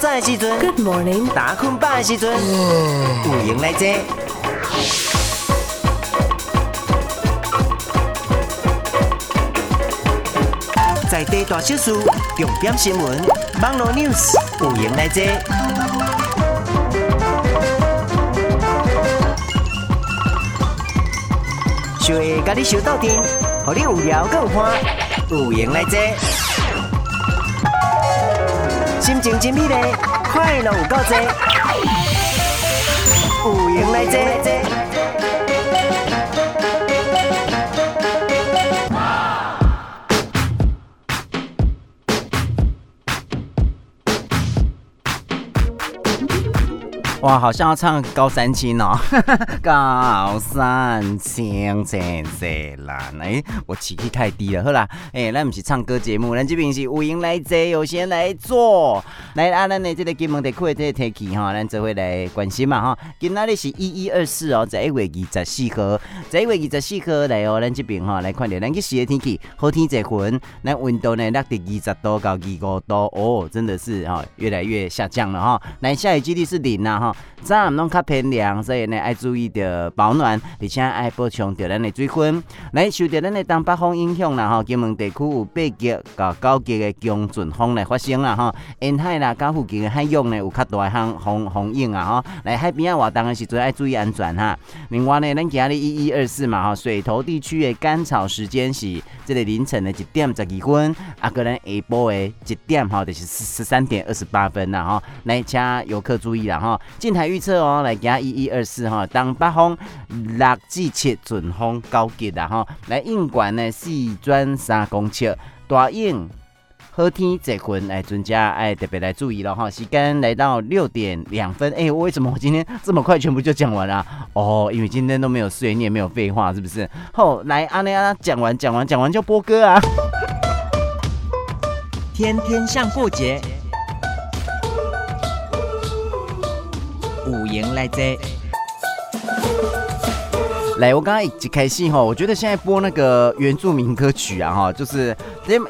早的时阵，Good morning，打困饱的时阵，有闲来坐，在地大小事，重点新闻，网络 news，有闲来坐，小下甲你收到听，互你有聊更有欢，有闲来坐。心情真美丽，快乐有够多，有闲来坐。哇，好像要唱高三青哦，高三青青色蓝。哎，我起气太低了，好啦，哎、欸，咱不是唱歌节目，咱这边是有闲来坐，有闲来坐。来，啊，咱的这个金门地区的这个天气哈，咱这回来关心嘛哈。今仔日是一一二四哦，十一月二十四号，十一月二十四号来哦，咱这边哈来看到咱去时的天气，好天一云，咱温度呢落在二十度到二五度哦，真的是哈越来越下降了哈。来，下雨几率是零呐哈。早暗拢较偏凉，所以呢爱注意着保暖，而且爱补充着咱的水分。来受着咱的东北风影响啦吼，金门地区有八级到九级的强阵风来发生啦吼，沿海啦、甲附近的海域呢有较大的风风风影啊吼。来海边啊活动的时阵爱注意安全哈。另外呢，咱今日一一二四嘛吼，水头地区的干草时间是这个凌晨的一点十二分，啊个咱下晡的一点吼，就是十三点二十八分啦吼。来请游客注意啦吼，近台预测哦，来加一一二四哈，东北风六至七阵风高级啦哈，来硬管呢四转三公尺，大影好天这份来专家哎特别来注意了哈，时间来到六点两分，哎，为什么我今天这么快全部就讲完了？哦，因为今天都没有碎念，没有废话，是不是？好，来阿内阿讲完讲完讲完就播歌啊，天天像过节。有闲来坐，来，我刚刚一开心哈，我觉得现在播那个原住民歌曲啊哈，就是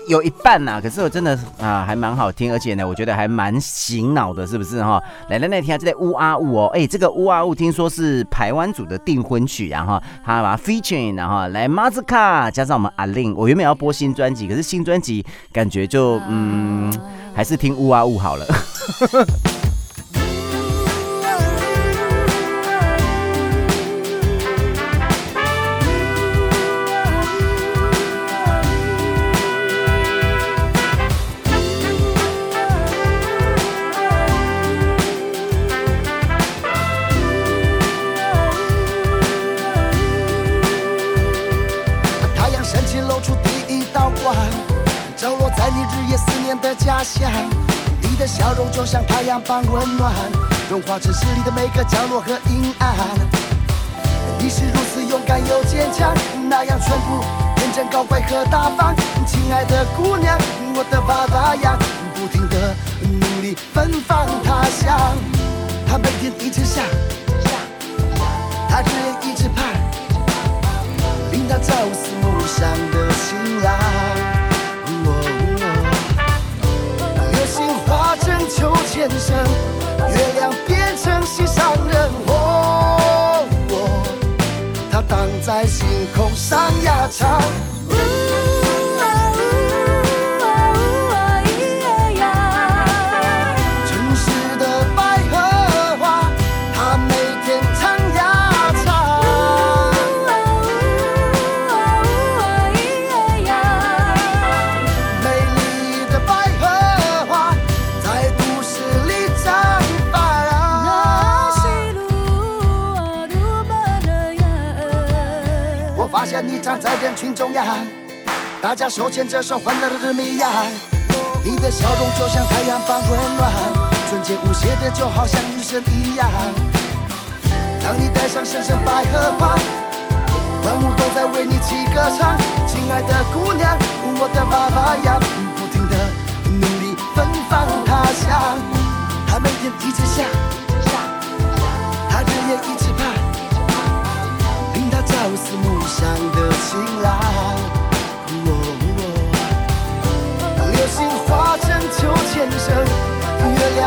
有一半呐，可是我真的啊还蛮好听，而且呢，我觉得还蛮醒脑的，是不是哈？来来来，听下这个乌阿乌哦，哎，这个乌阿乌听说是排湾组的订婚曲，然后他把 featuring，然后来马兹卡加上我们阿令，我原本要播新专辑，可是新专辑感觉就嗯，还是听乌阿乌好了。就像太阳般温暖，融化城市里的每个角落和阴暗。你是如此勇敢又坚强，那样淳朴、天真、高贵和大方。亲爱的姑娘，我的爸爸呀，不停地努力奔放他乡。他每天一直想，他日夜一直盼，令他朝思暮想的情郎。秋千上，月亮变成心上人，哦，它荡在星空上呀唱。人群中央，大家手牵着手，欢乐的迷呀。你的笑容就像太阳般温暖，纯洁无邪的，就好像女神一样。当你戴上深深百合花，万物都在为你起歌唱。亲爱的姑娘，我的爸爸呀，不停的努力奔放他乡。他每天一直想，他日夜一直朝思暮想的。晴朗，哦哦，流星化成秋千声，月亮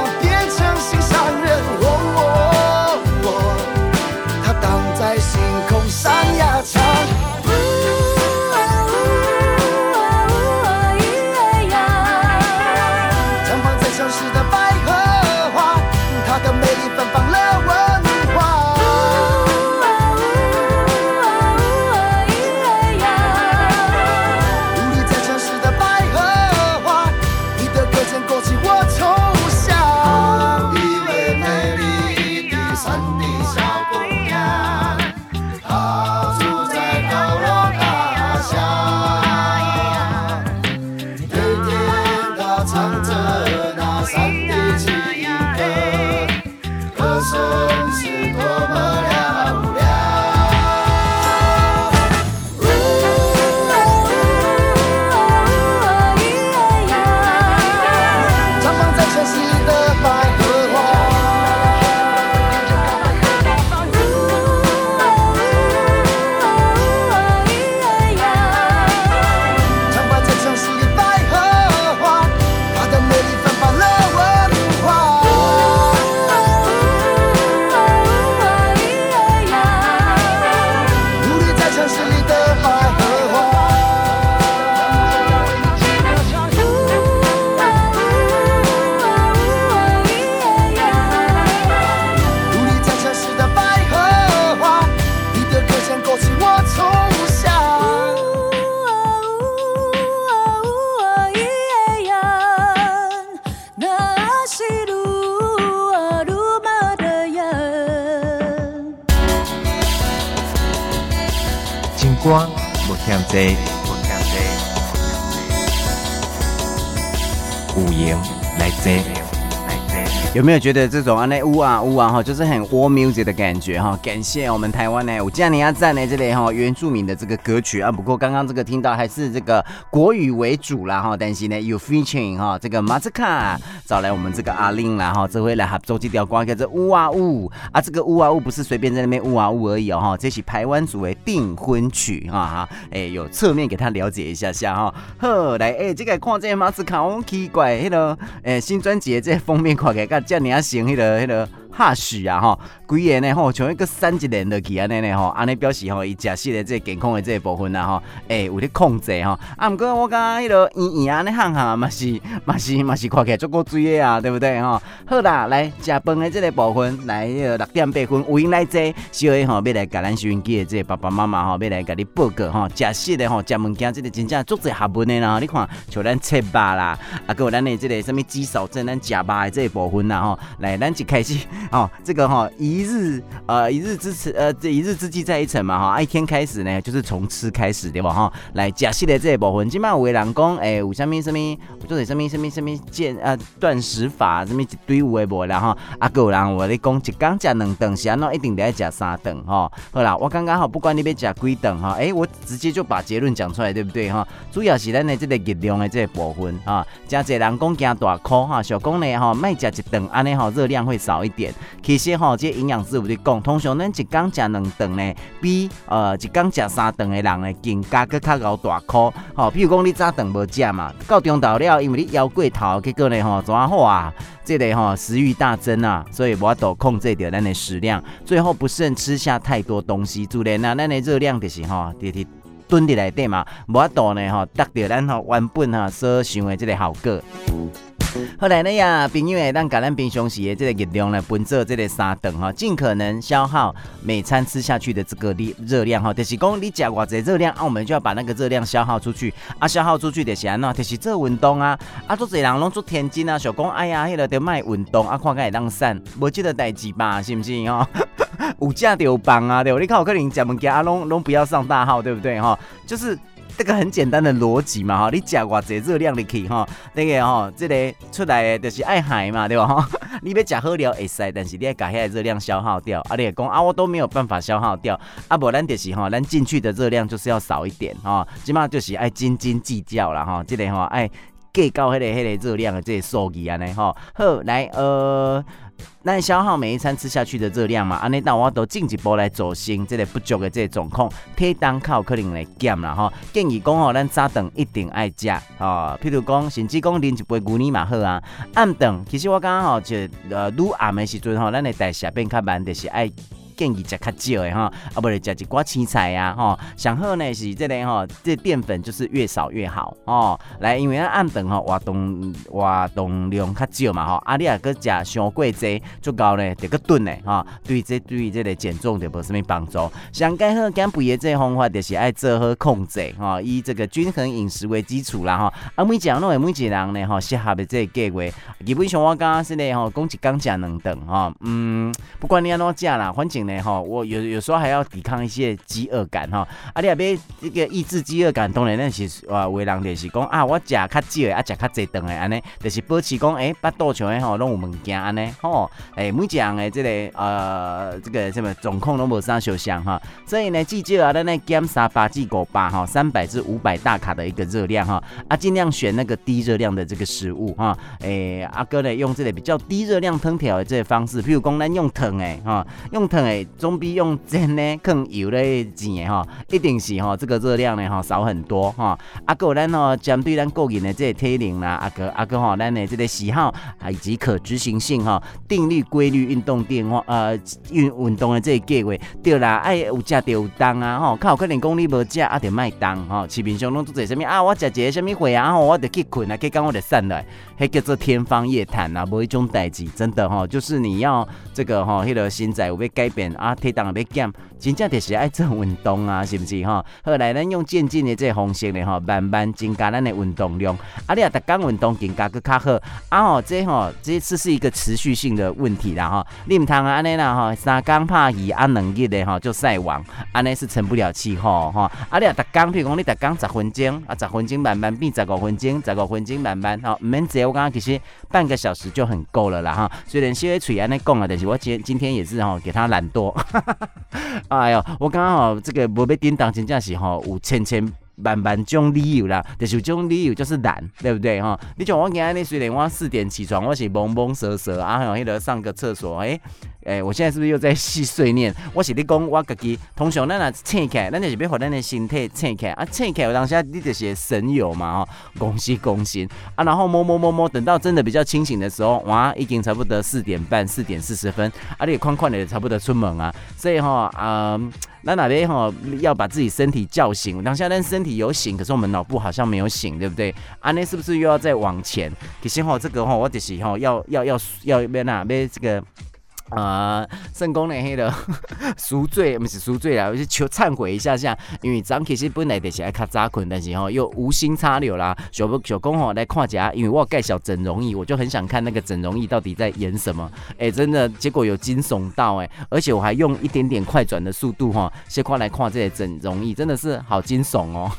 没有觉得这种啊那呜啊呜啊哈，就是很 war music 的感觉哈？感谢我们台湾呢，我加尼亚赞呢这里哈原住民的这个歌曲啊。不过刚刚这个听到还是这个国语为主啦哈。但是呢有 featuring 哈，这个马斯卡找来我们这个阿玲啦哈，这回来合作这条歌叫做呜啊呜啊。这个呜啊呜不是随便在那边呜啊呜而已哦哈，这是台湾组的订婚曲哈哈。诶，有侧面给他了解一下下哈。呵来诶，这个看这个马斯卡好奇怪，那个诶新专辑的这封面看起来。叫你啊，行，迄个，迄个。哈许啊哈，规个呢吼，像一个三级人的去安尼呢吼，安尼表示吼，伊食食的这个健康的这个部分啊吼，诶有咧控制吼。啊，毋过我感觉迄个圆圆安尼行行嘛是 嘛是嘛是看起来足够水的啊，对不对吼？好啦，来食饭的这个部分，来六点八分，有闲来坐，小个吼要来甲咱收音机的这个爸爸妈妈吼，要来甲你报告吼，食食的吼，食物件这个真正足侪学问的啦。你看，像咱切肉啦，啊，搁有咱的这个什么肌少症，咱食肉的这个部分啦吼，来，咱一开始。哦，这个哈、一日呃，一日之此呃，这一日之计在于晨嘛哈、哦，一天开始呢，就是从吃开始对吧哈？来假戏的这一部分，今晚有的人讲，哎，有啥咪啥咪，做点啥咪啥咪啥咪健呃断食法，什么一堆有的无然后啊，个人我咧讲，一天吃两顿，是安怎一定得要吃三顿哈。好啦，我刚刚好，不管你要吃几顿哈，哎，我直接就把结论讲出来，对不对哈？主要是咱的这个热量的这个部分啊，加侪人讲惊大口哈，小公呢哈，卖食一顿安尼哈，热量会少一点。其实吼，这营养师有在讲，通常咱一天食两顿呢，比呃一天食三顿的人呢，更加阁较熬大箍。吼，比如讲你早顿无食嘛，到中昼了，因为你腰过头，结果呢吼，怎啊好啊？这个吼食欲大增啊，所以无法度控制掉咱的食量，最后不慎吃下太多东西，自然啊，咱的热量就是吼，就是蹲伫内底嘛，无法度呢吼，达到咱吼原本哈所想的这个效果。后来呢呀，朋友诶，咱甲咱平常时的这个热量呢，分做这个三顿哈，尽可能消耗每餐吃下去的这个热热量哈。就是讲你食偌济热量，啊，我们就要把那个热量消耗出去啊，消耗出去就是安怎，就是做运动啊。啊，做侪人拢做天真啊，想讲哎呀，迄个得卖运动啊，看起来会当瘦，无这个代志吧，是不是哈？有食就有棒啊，对不？你看我可能食物件啊，拢拢不要上大号，对不对哈？就是。这个很简单的逻辑嘛，哈，你食偌济热量的去哈，那个哈，这个出来的就是爱海嘛，对吧？哈，你要吃好料会使，但是你要把遐热量消耗掉，啊，你讲啊，我都没有办法消耗掉，啊，不然就是哈，咱进去的热量就是要少一点哈，起码就是爱斤斤计较了哈，这个哈爱计较迄个迄个热量的这个数据啊，呢哈，好来呃。咱消耗每一餐吃下去的热量嘛，安尼那我都进一步来做成这个不足的这个状况，体重靠可能来减啦吼。建议讲吼，咱早顿一定爱食哦，譬如讲，甚至讲啉一杯牛奶嘛好啊。暗顿其实我刚刚吼就呃，愈暗的时阵吼，咱的代谢变较慢，就是爱。建议食较少的哈，啊不是食一寡青菜呀哈。上好呢是这里哈，这淀粉就是越少越好哦。来，因为咱暗顿哈活动活动量较少嘛哈，啊你啊搁食伤过济，足够呢得个顿呢哈，对这对于这个减重就无什么帮助。上盖好减肥的这个方法就是爱做好控制哈，以这个均衡饮食为基础啦哈。啊每讲拢会每一个人呢哈适合的这个计划，基本上我刚刚是呢哈，讲一刚食两顿哈，嗯，不管你安怎食啦，反正。哈，我有有时候还要抵抗一些饥饿感哈。啊，你也别这个抑制饥饿感，当然那是啊，为人就是讲啊，我食较少的，啊食较济顿的安尼，就是保持讲诶，腹肚像诶吼，拢有物件安尼吼。诶，每一样诶，这个呃，这个什么状况拢无啥相像哈。所以呢，记住啊，咱来减三百至五百哈，三百至五百大卡的一个热量哈。啊，尽量选那个低热量的这个食物哈。诶，阿哥呢，用这个比较低热量烹调的这个方式，譬如讲咱用藤诶哈，用藤诶。总比用煎呢更油嘞煎哈，一定是哈这个热量呢哈少很多哈。阿哥咱哦针对咱个人的这个体能啦，阿哥阿哥哈咱的这个喜好啊以及可执行性哈，定律规律运动电话呃运运动的这个计划对啦，爱有食就有当啊哈，较有可能讲你无食啊就卖当哈。市面上拢做者什物啊？我食一个啥物货啊？吼，我得去困啊，去讲我得散来，迄叫做天方夜谭啊，无一种代志，真的哈，就是你要这个哈，迄个现在有要改变。啊，体重也要减，真正就是爱做运动啊，是不是哈？后来咱用渐进的这个方式呢，哈，慢慢增加咱的运动量。啊，你啊，逐工运动更加更较好。啊，吼，这吼，这次是一个持续性的问题啦，哈。你唔通啊，安尼啦，哈，三工拍鱼啊，两日的哈就晒网，安尼是成不了气候，哈。啊，你啊，逐工，譬如讲你逐工十分钟，啊，十分钟慢慢变十五分钟，十五分钟慢慢，哈，唔免这我感觉其实半个小时就很够了啦，哈。虽然小黑嘴安尼讲啊，但是我今今天也是哈，给他懒多。哎呦，我刚刚好这个无要叮当，真正是吼有千千万万种理由啦，就是这种理由就是懒，对不对哈？你像我今日虽然我四点起床，我是懵懵涩涩啊，还有那个上个厕所，哎。诶、欸，我现在是不是又在细碎念？我是你讲，我自己通常咱若醒起来，咱就是要让咱的身体醒起来啊，醒起来有当下你就是神游嘛，吼，恭喜恭喜啊！然后摸摸摸摸，等到真的比较清醒的时候，哇，已经差不多四点半、四点四十分，啊，你宽宽的差不多出门啊，所以哈，啊、呃，那哪边哈要把自己身体叫醒，当下但身体有醒，可是我们脑部好像没有醒，对不对？啊，那是不是又要再往前？其实哈，这个哈，我就是哈要要要要要哪边这个。啊，成功的迄个赎罪，不是赎罪啦，我是求忏悔一下下。因为咱其实本来就是爱较早困，但是吼又无心插柳啦。小不小公吼来看一下，因为我介绍整容仪，我就很想看那个整容仪到底在演什么。哎、真的，结果有惊悚到哎、而且我还用一点点快转的速度哈，先看来看这些整容仪，真的是好惊悚哦。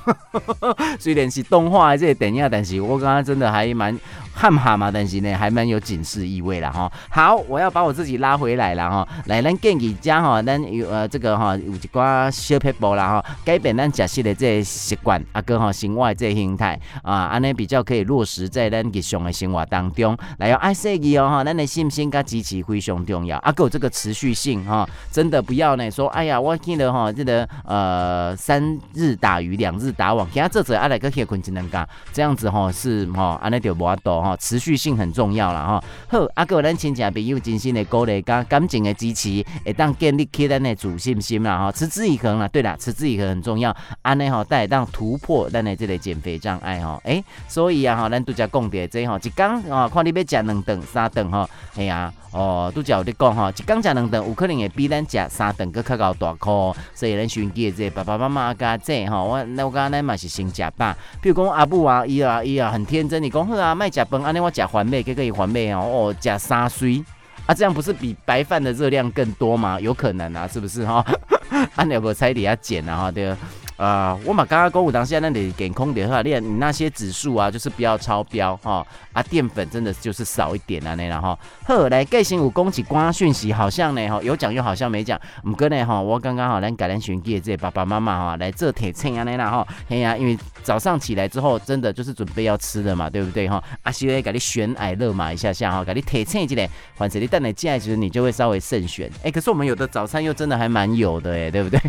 虽然是动画这些电影，但是我刚刚真的还蛮汗哈嘛，但是呢还蛮有警示意味啦哈。好，我要把我自己拉。回来了哈，来咱建议家哈，咱有呃这个哈有一寡小撇步啦哈，改变咱食食的这个习惯，啊个哈生活这个形态啊，安尼比较可以落实在咱日常的生活当中。来要爱惜伊哦哈，咱的信心跟支持非常重要，啊个这个持续性哈，真的不要呢说，哎呀我记得哈这个呃三日打鱼两日打网，其他这者阿来个铁困只能干，这样子哈是哈安尼就无法度哈，持续性很重要了哈。好，啊个咱亲戚朋友真心的鼓励。感情的支持，会当建立起咱的自信心啦，哈，持之以恒啦。对啦，持之以恒很重要，安尼吼，带当突破咱的这个减肥障碍哈。哎，所以啊，哈，咱拄则讲的这吼，一工啊，看你要食两顿、三顿哈，哎呀，哦，拄则有咧讲哈，一工食两顿，有可能会比咱食三顿阁较高大颗。所以咱选举的这爸爸妈妈家这哈，我那我刚刚嘛是先食饱。比如讲阿母啊，伊啊伊啊很天真，你讲好啊，卖食饭，安尼我食番麦，可以番麦哦，哦，食三水。啊，这样不是比白饭的热量更多吗？有可能啊，是不是哈？啊，你有没有猜底下减啊？哈，对。啊、我嘛刚刚公务当下那里给空点哈，练你那些指数啊，就是不要超标哈。啊，淀粉真的就是少一点啊，那然后后来盖新武攻击光讯息，好像呢哈有讲又好像没讲。唔过呢哈，我刚刚好来改良选给这爸爸妈妈哈来这铁秤啊那然后嘿呀，因为早上起来之后真的就是准备要吃的嘛，对不对哈？阿西会给你选矮热嘛一下下哈，给你铁秤起来，反正你蛋奶进来其实你就会稍微慎选。哎、欸，可是我们有的早餐又真的还蛮有的哎，对不对？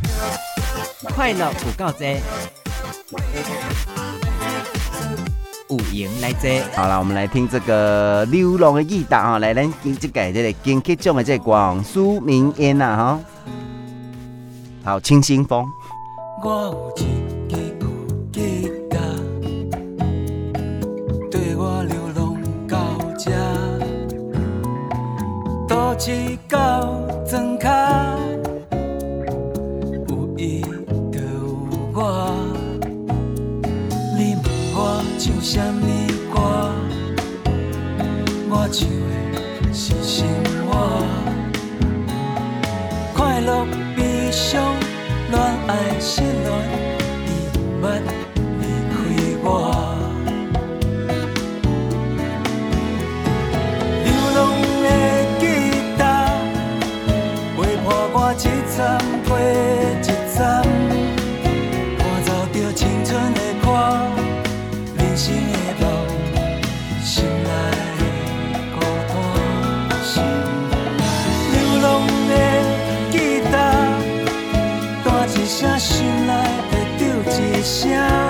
快乐不告知，五营来接。好了，我们来听这个流浪的义达哈，来咱听这个这个金曲中的这广苏民烟呐哈。好，清新风。我有一食。肚子到砖卡，有伊就有我。你问我唱什么歌，我唱的是生活。快乐悲伤，恋爱失恋，伊不离开我。站过一站，看走着青春的光，人生的路，心内孤单，心内流浪的吉他，弹一声心内的，丢一声。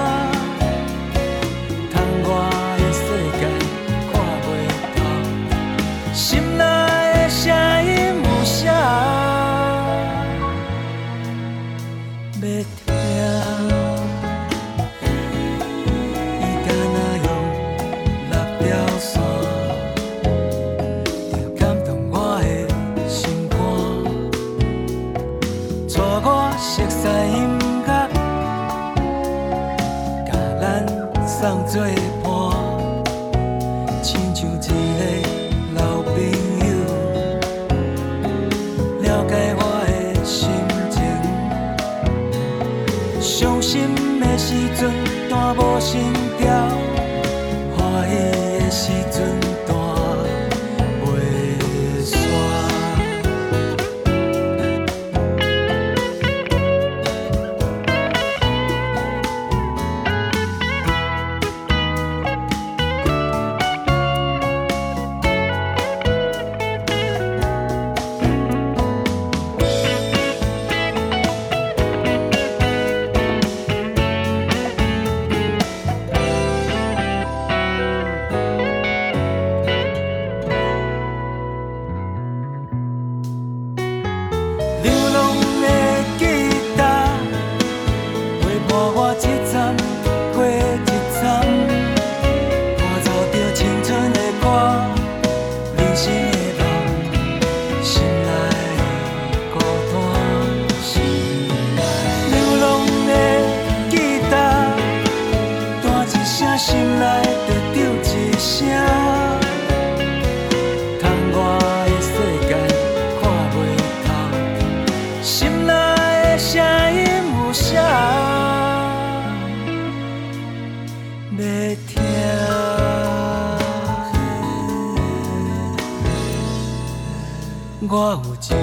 新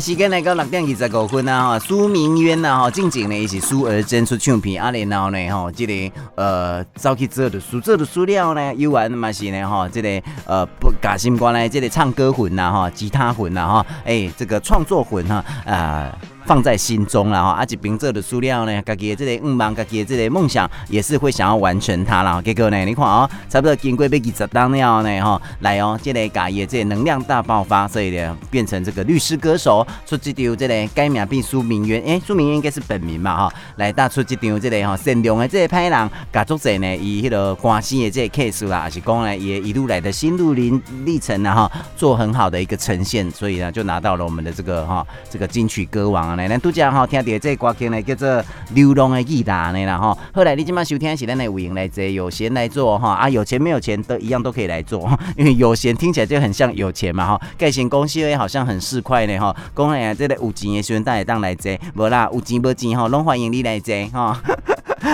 时间来到六点二十五分啊！哈，苏明渊啊，哈，近前呢伊是苏儿真出唱片，啊，然后呢，哈，这个呃，早期做的苏做的苏料呢，又完嘛是呢，哈，这个呃，不假心关呢，这个唱歌魂呐，哈，吉他魂呐，哈，诶，这个创作魂哈，啊。呃放在心中了哈，阿吉平这的塑料呢，家己的这个愿望，家己的这个梦想，也是会想要完成它了。结果呢，你看哦，差不多经过被几十当了呢哈，来哦，这个家业这个能量大爆发，所以呢，变成这个律师歌手，出这条这个改名变苏明渊，诶，苏明渊应该是本名嘛哈，来打出这条这个哈善良的这个派人，家族者呢，以迄个关系的这个 case 啦，还是讲呢，也一路来的心路历历程呢哈，做很好的一个呈现，所以呢，就拿到了我们的这个哈这个金曲歌王啊。来，咱拄只吼听到这歌曲呢，叫做《流浪的吉他》呢啦吼。后来你今麦收听是咱的有闲来坐，有闲来做哈啊，有钱没有钱都一样都可以来做，因为有闲听起来就很像有钱嘛哈。盖成公司诶，好像很市侩呢哈。讲哎呀，这个有钱的时阵，大家当来坐，无啦，有钱无钱吼，拢欢迎你来坐哈。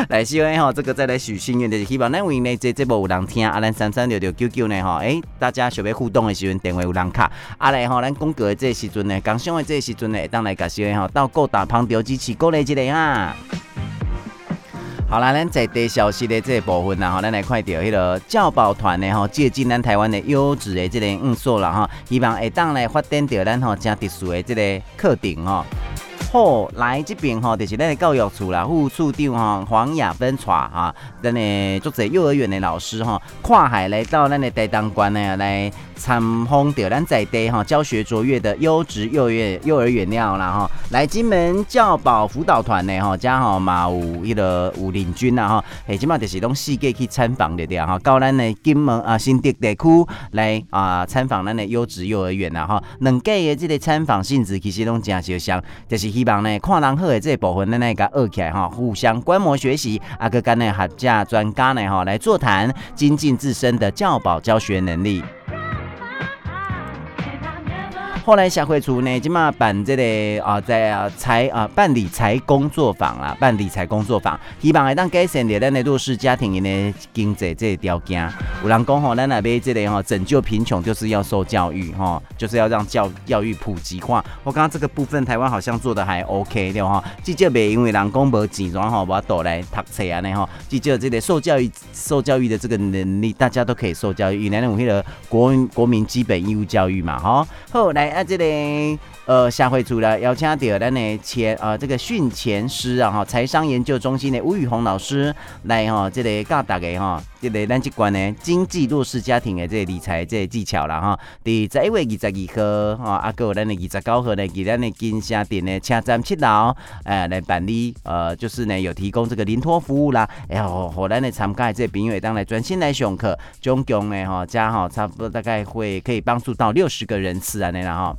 来希望吼，这个再来许心愿，就是希望咱有闲来坐，这部有人听啊，咱三三六六九九呢哈。诶，大家想要互动的时阵，电话有人卡。啊来吼，咱广告的这个时阵呢，刚上的这个时阵呢，当来甲希望吼，到各大旁边支持鼓励一下啊。好啦，咱在地消息的这个部分呢，吼，咱来看到迄个教保团呢，吼，借鉴咱台湾的优质的这个元素啦，哈，希望会当来发展到咱吼正特殊的这个课程哦。好，来这边哈，就是咱的教育处啦，副处长哈黄雅芬带哈，咱的作者幼儿园的老师哈，跨海来到咱的台东县呢来。参访到咱在地哈教学卓越的优质幼儿园幼儿园了啦哈，来金门教保辅导团呢哈，加好嘛有迄个有领军啦哈，诶，即马就是拢世界去参访的了哈，到咱的金门啊新竹地区来啊参访咱的优质幼儿园啦哈，两届的这个参访性质其实拢真相像，就是希望呢看人好的这部分咱来个学起来哈，互相观摩学习，啊个跟呢合家专家呢哈来座谈，精进自身的教保教学能力。后来社会处呢，今嘛办这个啊，在啊财啊办理财工作坊啦，办理财工作坊，希望会当改善的咱的弱势家庭的经济这个条件。有人讲吼，咱那边这里吼拯救贫穷就是要受教育哈，就是要让教教育普及化。我刚刚这个部分台湾好像做的还 OK 的哈，至少别因为人讲无钱，然后我倒来读册啊呢哈，至少这个受教育受教育的这个能力，大家都可以受教育。原来有那个国国民基本义务教育嘛哈。后来啊这里。呃，下回除了邀请到咱的前呃这个训前师啊哈，财商研究中心的吴宇宏老师来哈，这里教大家哈，这里咱这关呢经济弱势家庭的这个理财这个技巧了哈。第十一月二十二号哈，啊有咱的二十九号呢，给咱的金沙店的车站七楼，呃来办理呃就是呢有提供这个临托服务啦，然后和咱的参加的这个朋友当来专心来上课，总共呢哈加哈差不多大概会可以帮助到六十个人次啊那了哈。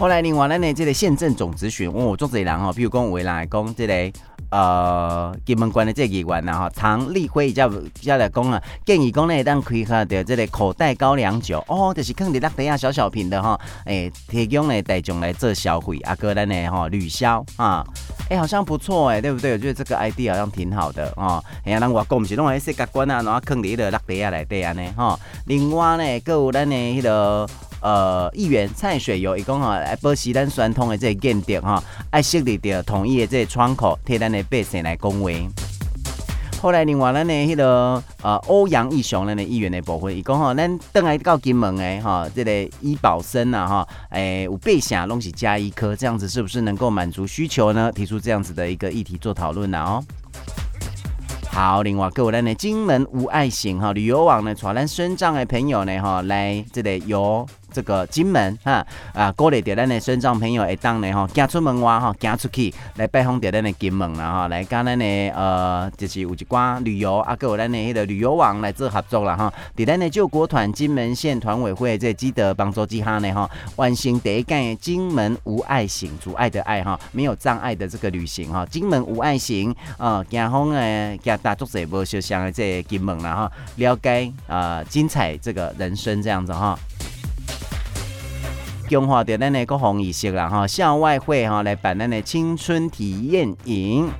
后来另外咱呢，这个县政总咨询问我做这人哈，比如讲有的人来讲这个呃金门县的这个议员呐哈，常立辉叫叫来讲啊，建议讲呢，当开发的这个口袋高粱酒哦，就是放在落地下小小瓶的哈，诶、提供呢大众来做消费，啊个咱呢哈旅销啊，诶、好像不错哎，对不对？我觉得这个 idea 好像挺好的哦。哎呀，咱外国不是拢喺世界观啊，然后放在个落地下来对啊呢哈。另外呢，还有咱的迄个。呃，议员蔡水友一共哈来保持咱传统的这个建筑哈，爱设立的统一的这个窗口，替咱的百姓来恭维。后来另外咱的迄个呃欧阳义雄咱的议员的部分，伊讲哈，咱等来到金门诶哈，这个医保生啊哈，诶有备下拢是加一颗，这样子是不是能够满足需求呢？提出这样子的一个议题做讨论了哦。好，另外各位呢，金门无爱行哈旅游网呢，带咱身障的朋友呢哈来这里游。这个金门哈啊，鼓励着咱的身障朋友会当呢吼，行出门外吼，行出去来拜访着咱的金门啦吼，来跟咱的呃，就是有一寡旅游啊，还有咱的迄个旅游网来做合作啦哈。伫咱的救国团金门县团委会这积德帮助之下呢哈，完成第一届金门无碍行，阻碍的爱哈，没有障碍的这个旅行哈，金门无碍行啊，行访诶，行大足者无相像的这个金门啦哈，了解啊，精彩这个人生这样子哈。强化着咱的国防意识啦哈，校外会哈来办咱的青春体验营。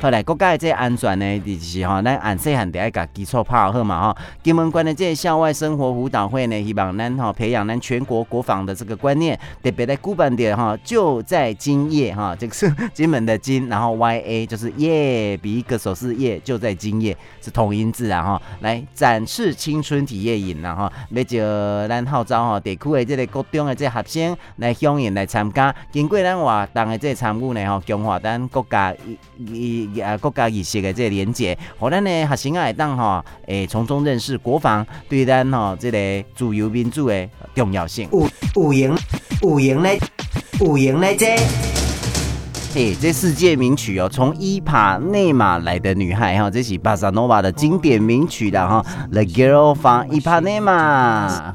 后来国家的这安全呢，就是吼，咱按细汉就爱甲基础拍好嘛吼。金门县的这校外生活辅导会呢，希望咱吼培养咱全国国防的这个观念，特别在古板点哈，就在今夜哈，这个是金门的金，然后 Y A 就是夜，比一个手势夜，就在今夜是同音字啊哈。来展示青春体验营然后，要就咱号召哈地区的这个国中的这学生来响应来参加，经过咱活动的这参与呢吼，强化咱国家一啊，国家意识的这个连接，好咱呢学生啊会当吼，诶，从中认识国防对咱吼这个自由民主的重要性。有有赢有赢咧，有赢嘞这，嘿，这世界名曲哦，从伊帕内马来的女孩哈，这是巴萨诺瓦的经典名曲的哈，The Girl from Ipanema。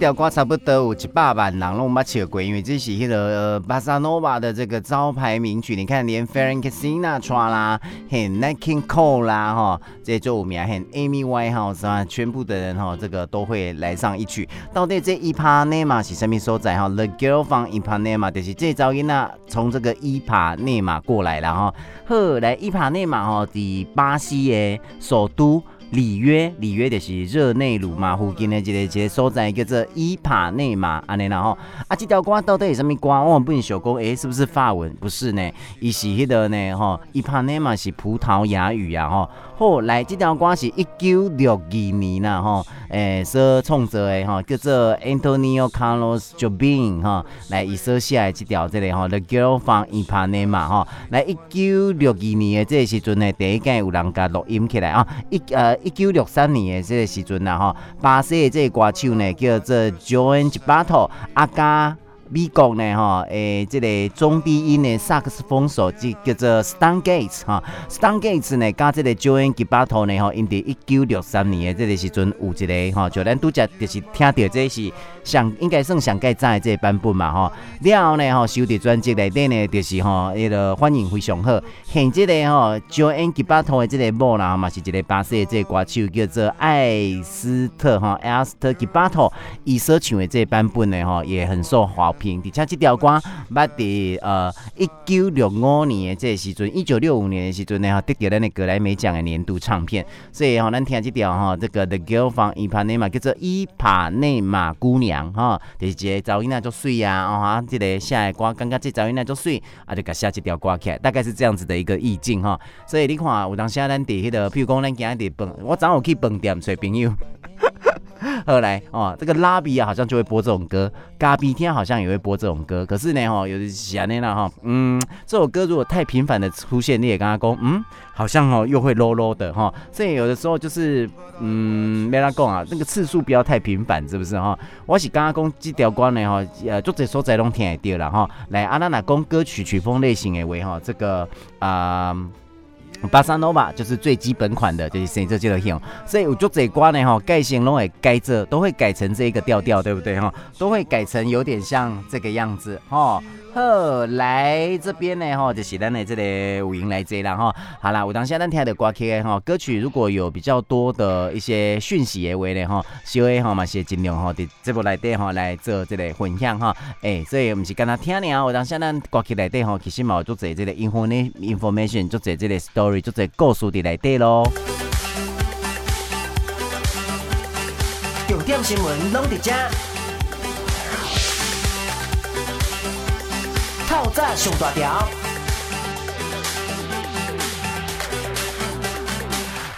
条歌差不多有一百万人拢捌唱过，因为这是迄个巴萨诺瓦的这个招牌名曲。你看，连 Frank Sinatra 啦，很 Nat King Cole 啦，哈，这最有名，很 Amy Winehouse 啊，全部的人哈，这个都会来上一曲。到底这伊帕内玛是什么所在哈？The Girl from Ipanema 就是这噪音啊，从这个伊帕内玛过来了哈。好，来伊帕内玛哈，伫巴西的首都。里约，里约就是热内卢嘛，附近的一个一个所在叫做伊帕内马，安尼啦吼。啊，这条歌到底是什么歌？我们不能小讲，诶、是不是法文？不是呢，伊是迄个呢，吼，伊帕内马是葡萄牙语啊，吼。好，来，这条歌是一九六二年啦，吼，诶，所创作的吼，叫做 Antonio Carlos Jobim 哈，来，伊所写的这条这个吼，The Girl from Ipanema 吼，来，一九六二年的这个时阵呢，第一届有人家录音起来啊，一呃。一九六三年的这个时阵呐，哈，巴西的这个歌手呢，叫做 Joan Gilberto 阿加美国呢吼，诶，这个中低音的萨克斯风手，即叫做 Stan Gates 哈，Stan Getz 呢，加即个 John Gibato 呢，吼，因伫一九六三年的即个时阵有一个吼，就咱拄则就是听到这是上应该算上盖早的这个版本嘛哈，了后呢哈，收的专辑内底呢，就是哈，伊个反应非常好，现这个哈 Joan Gibato 的这个某啦，嘛是一个巴西的这个歌手叫做艾斯特哈，Ester Gibato，伊所唱的这个版本呢，哈，也很受好评。而且这条歌，捌伫呃一九六五年的这个时阵，一九六五年的时阵呢，哈得到咱的格莱美奖的年度唱片。所以哈，咱听这条哈，这个 The Girl from Ipanema 叫做伊帕内马姑娘哈，就是一个噪音那就水啊，哦哈，这个写的歌，感觉这噪音那就水，啊就甲写一条歌起来，大概是这样子的一个意境哈。所以你看，有当时咱伫迄个，譬如讲咱今日伫饭，我早有去饭店找朋友。后来哦，这个拉比啊，好像就会播这种歌；嘎比天好像也会播这种歌。可是呢，哈，有的想念了哈，嗯，这首歌如果太频繁的出现，你也跟他讲，嗯，好像哦又会 low low 的哈。所以有的时候就是，嗯，没拉讲啊，那个次数不要太频繁，是不是哈？我是刚刚讲这条歌呢哈，呃，就这所在拢听得到了哈。来，阿娜娜讲歌曲曲风类型的为哈，这个啊。巴萨诺瓦就是最基本款的，就是生这这个型，所以我就这一关呢哈，改型拢会改这，都会改成这一个调调，对不对哈？都会改成有点像这个样子哈。好，来这边呢哈，就是咱的这个五音来这啦哈。好啦，我当下咱听的歌曲哈，歌曲如果有比较多的一些讯息的话呢哈，小 A 哈嘛是尽量哈，在这部来底哈来做这个分享哈。哎，所以我们是跟他听呢，我当下咱歌曲来底哈，其实嘛做这这个 info 呢 information，做这这个 story，做这故事的来底喽。重点新闻拢伫遮。透早上大条，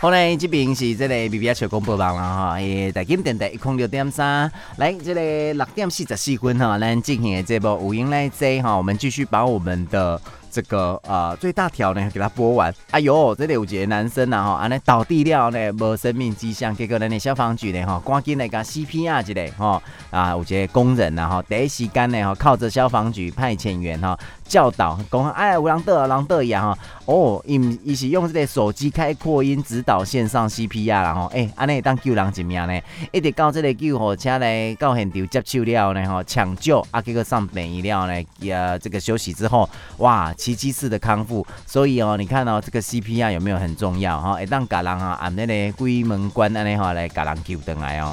好嘞，这边是这个 B B S 广播网了哈，诶，大金电台一空六点三，来这个六点四十四分哈，咱进行的这波五音来这哈，我们继续把我们的。这个呃最大条呢，给他播完。哎呦，这里有几个男生呐哈，安尼倒地了呢，无生命迹象。结果呢，消防局呢哈，赶紧来个 CPR 之类哈啊，有些工人呐哈，第一时间呢哈，靠着消防局派遣员哈教导，讲哎有人倒，人倒一样哈。哦，伊伊是用这个手机开扩音指导线上 CPR 然后哎，安尼当救人一命呢，一直到这个救护车呢到现场接手了呢吼，抢救啊，结果上病医疗呢，也这个休息之后，哇。奇迹式的康复，所以哦，你看哦，这个 CPR 有没有很重要哈？一旦家人哈按那个鬼门关安尼哈来家人救回来哦。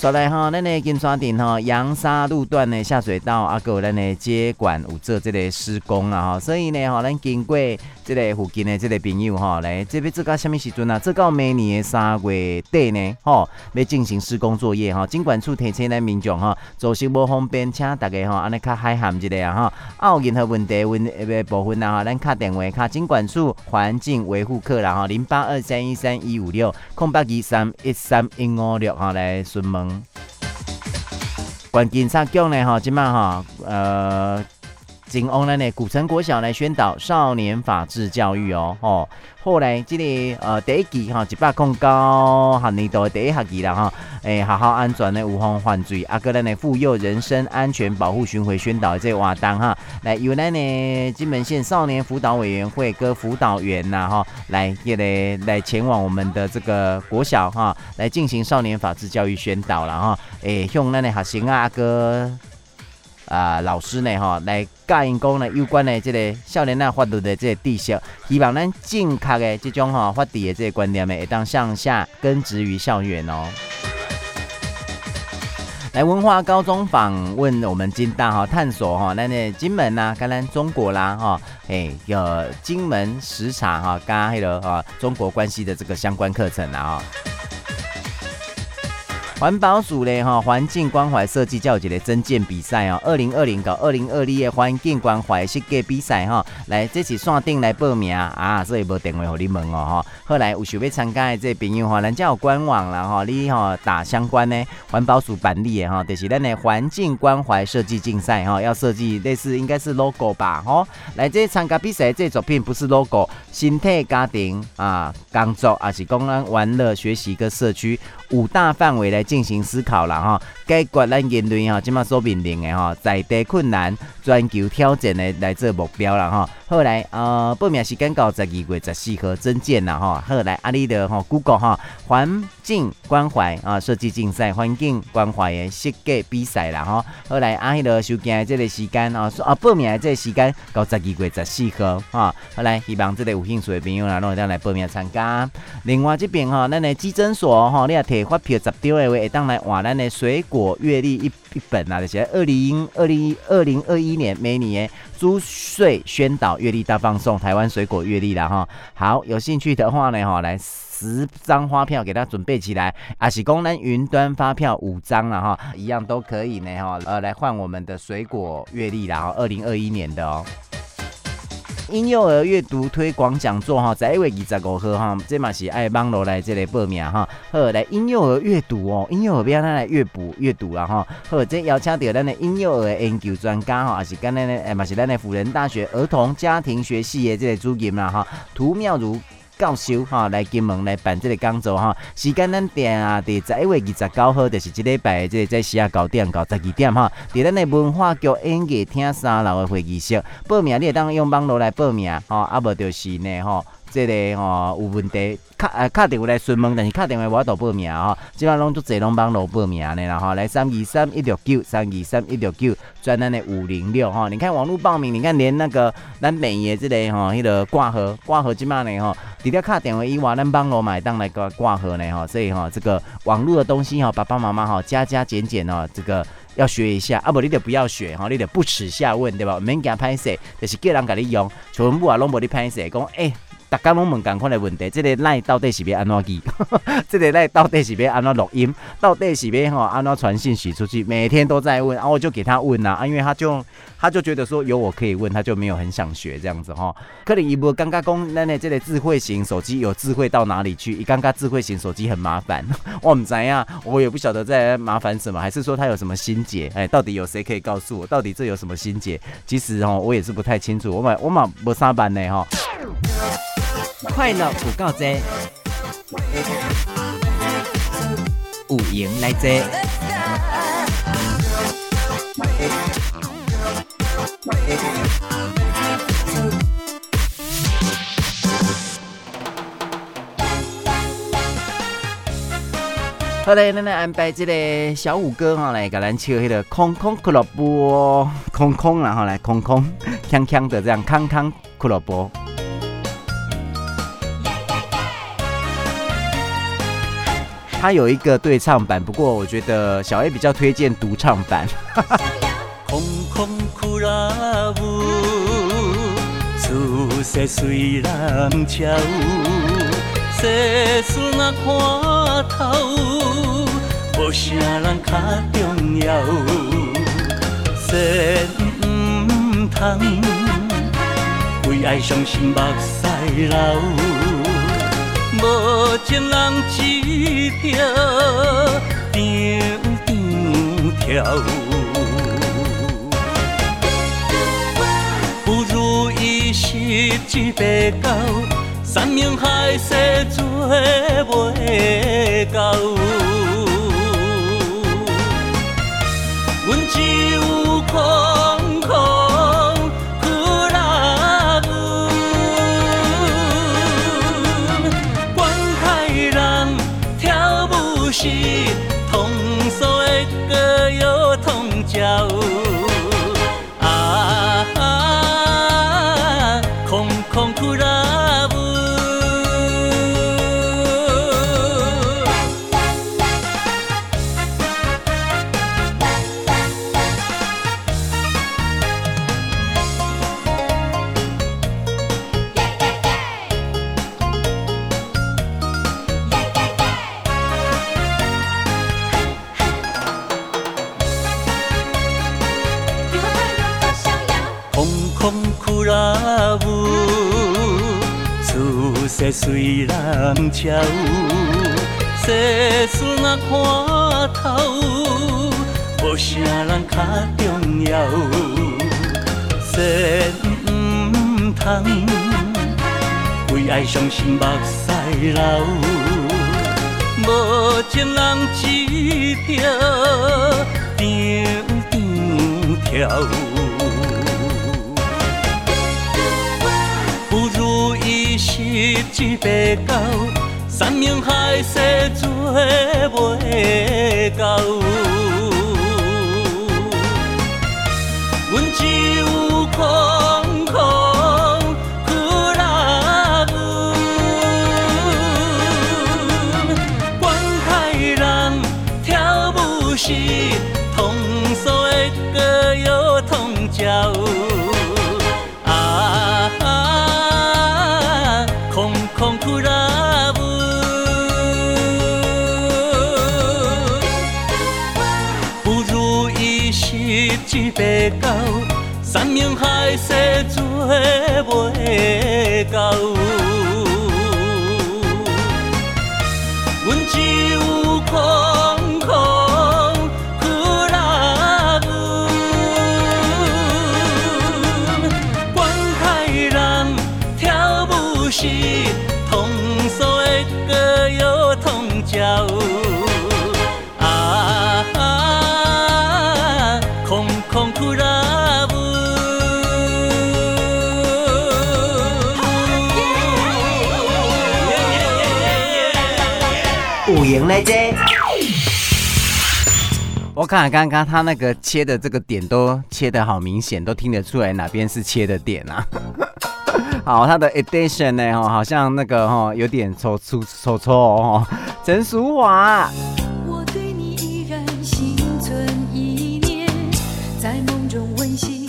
说来哈，咱的金山顶哈，阳沙路段的下水道啊，还有咱的接管有做这个施工啊哈，所以呢哈，咱经过这个附近的这个朋友哈，来这边做到什么时阵啊？做到明年的三月底呢，哈，要进行施工作业哈。经管处提醒咱民众哈，做事无方便，请大家哈，安尼较海涵一下啊哈。啊，有任何问题问呃部分啊哈，咱敲电话敲经管处环境维护科然后零八二三一三一五六空八二三一三一五六哈来询问。关键啥讲呢？哈，今晚哈，呃，经往咱的古城国小来宣导少年法治教育哦，吼。后来这个呃第一期哈，一百零九学年度第一学期了哈，诶，好好安全的无防犯罪，阿哥咱呢妇幼人身安全保护巡回宣导这个活动哈，来由咱的金门县少年辅导委员会跟辅导员呐哈，来也来来前往我们的这个国小哈，来进行少年法治教育宣导了哈，诶，向咱的学生啊阿哥。啊、老师呢？哈，来教因讲呢，有关的这个少年啊法律的这个知识，希望咱正确的这种哈法治的这个观念呢，会当向下根植于校园哦。来文化高中访问我们金大哈，探索哈，那那金门呐、啊，跟咱中国啦哈，哎，有金门时差哈，跟那个哈中国关系的这个相关课程啊。环保署的哈，环境关怀设计教育节的征件比赛哦，二零二零到二零二二的环境关怀设计比赛哈，来这次线顶来报名啊，所以无电话给你问哦哈。后来有想要参加的这朋友哈，人家有官网啦哈，你哈打相关的环保署办理的哈，就是咱的环境关怀设计竞赛哈，要设计类似应该是 logo 吧哈。来这参加比赛这作品不是 logo，心态家庭啊，工作还是讲咱玩乐学习个社区。五大范围来进行思考了哈，解决咱人类哈，即马所面临的哈，在地困难、全球挑战的来做目标了哈。后来呃，报名时间到十二月十四号增建了哈。后来阿里的哈，Google 哈，环境关怀啊，设计竞赛、环境关怀的设计比赛了哈。后来阿迄个收件的这个时间啊，啊报名的这个时间到十二月十四号哈。后来希望这个有兴趣的朋友啦，拢会当来报名参加。另外这边哈，咱的基诊所哈，你也提发票十张的话，会当来换咱的水果月历一一本啊，就是二零二零二零二一年每年租税宣导月历大放送，台湾水果月历啦哈。好，有兴趣的话呢哈，来十张发票给他准备起来，啊是功能云端发票五张了哈，一样都可以呢哈，呃来换我们的水果月历啦哈，二零二一年的哦。婴幼儿阅读推广讲座哈，在一月二十五号哈，这嘛是爱网络来这里报名哈。好，来婴幼儿阅读哦，婴幼儿不要他来阅读阅读了哈。好，这邀请到咱的婴幼儿研究专家哈，也是跟咱的哎嘛是咱的辅仁大学儿童家庭学系的这个主任啦哈，涂妙如。教授哈来金门来办这个讲座哈，时间咱定啊，伫十一月二十九号，就是这礼拜这个在时下九点到十二点哈，在咱的文化局演艺厅三楼的会议室报名，你会当用网络来报名吼，啊无就是呢哈，这个哈有问题。卡呃卡电话来询问，但是卡电话我都报名哈，基本上拢做侪拢网络报名的啦哈，来三二三一六九三二三一六九转咱的五零六哈，你看网络报名，你看连那个咱美业这类哈，迄个挂号挂号即嘛呢哈，除了卡电话以外，咱网络买当来个挂号呢哈，所以哈这个网络的东西哈，爸爸妈妈哈加加减减哦，这个要学一下啊，不你得不要学哈，你得不耻下问对吧？免惊歹势，就是叫人甲你用，全部啊拢无你歹势，讲诶。大家拢问共款的问题，这个赖到底是要安怎记？这个赖到底是要安怎录音？到底是要吼安怎传信息出去？每天都在问，然后我就给他问呐啊，因为他就他就觉得说有我可以问，他就没有很想学这样子哈。可能一波刚刚讲那那这个智慧型手机有智慧到哪里去？一刚刚智慧型手机很麻烦，我唔知呀，我也不晓得在麻烦什么，还是说他有什么心结？哎，到底有谁可以告诉我？到底这有什么心结？其实哈，我也是不太清楚。我嘛我嘛不上班呢哈。快乐不告知，有闲来坐。好嘞，咱来安排这个小五哥哈来给咱唱迄个空空俱乐部，空空然后来空空锵锵的这样康康俱乐部。他有一个对唱版，不过我觉得小 A 比较推荐独唱版。世虽然巧，世事若看透，无啥人较重要。为爱伤心目屎流？无情人一条，长长条。不如意事一百九，山盟海誓做袂到。虽他那个切的这个点都切的好明显，都听得出来哪边是切的点啊。好，他的 edition 呢，哦，好像那个哦，有点抽抽抽抽哦，真俗话。我对你依然心存一念，在梦中温馨。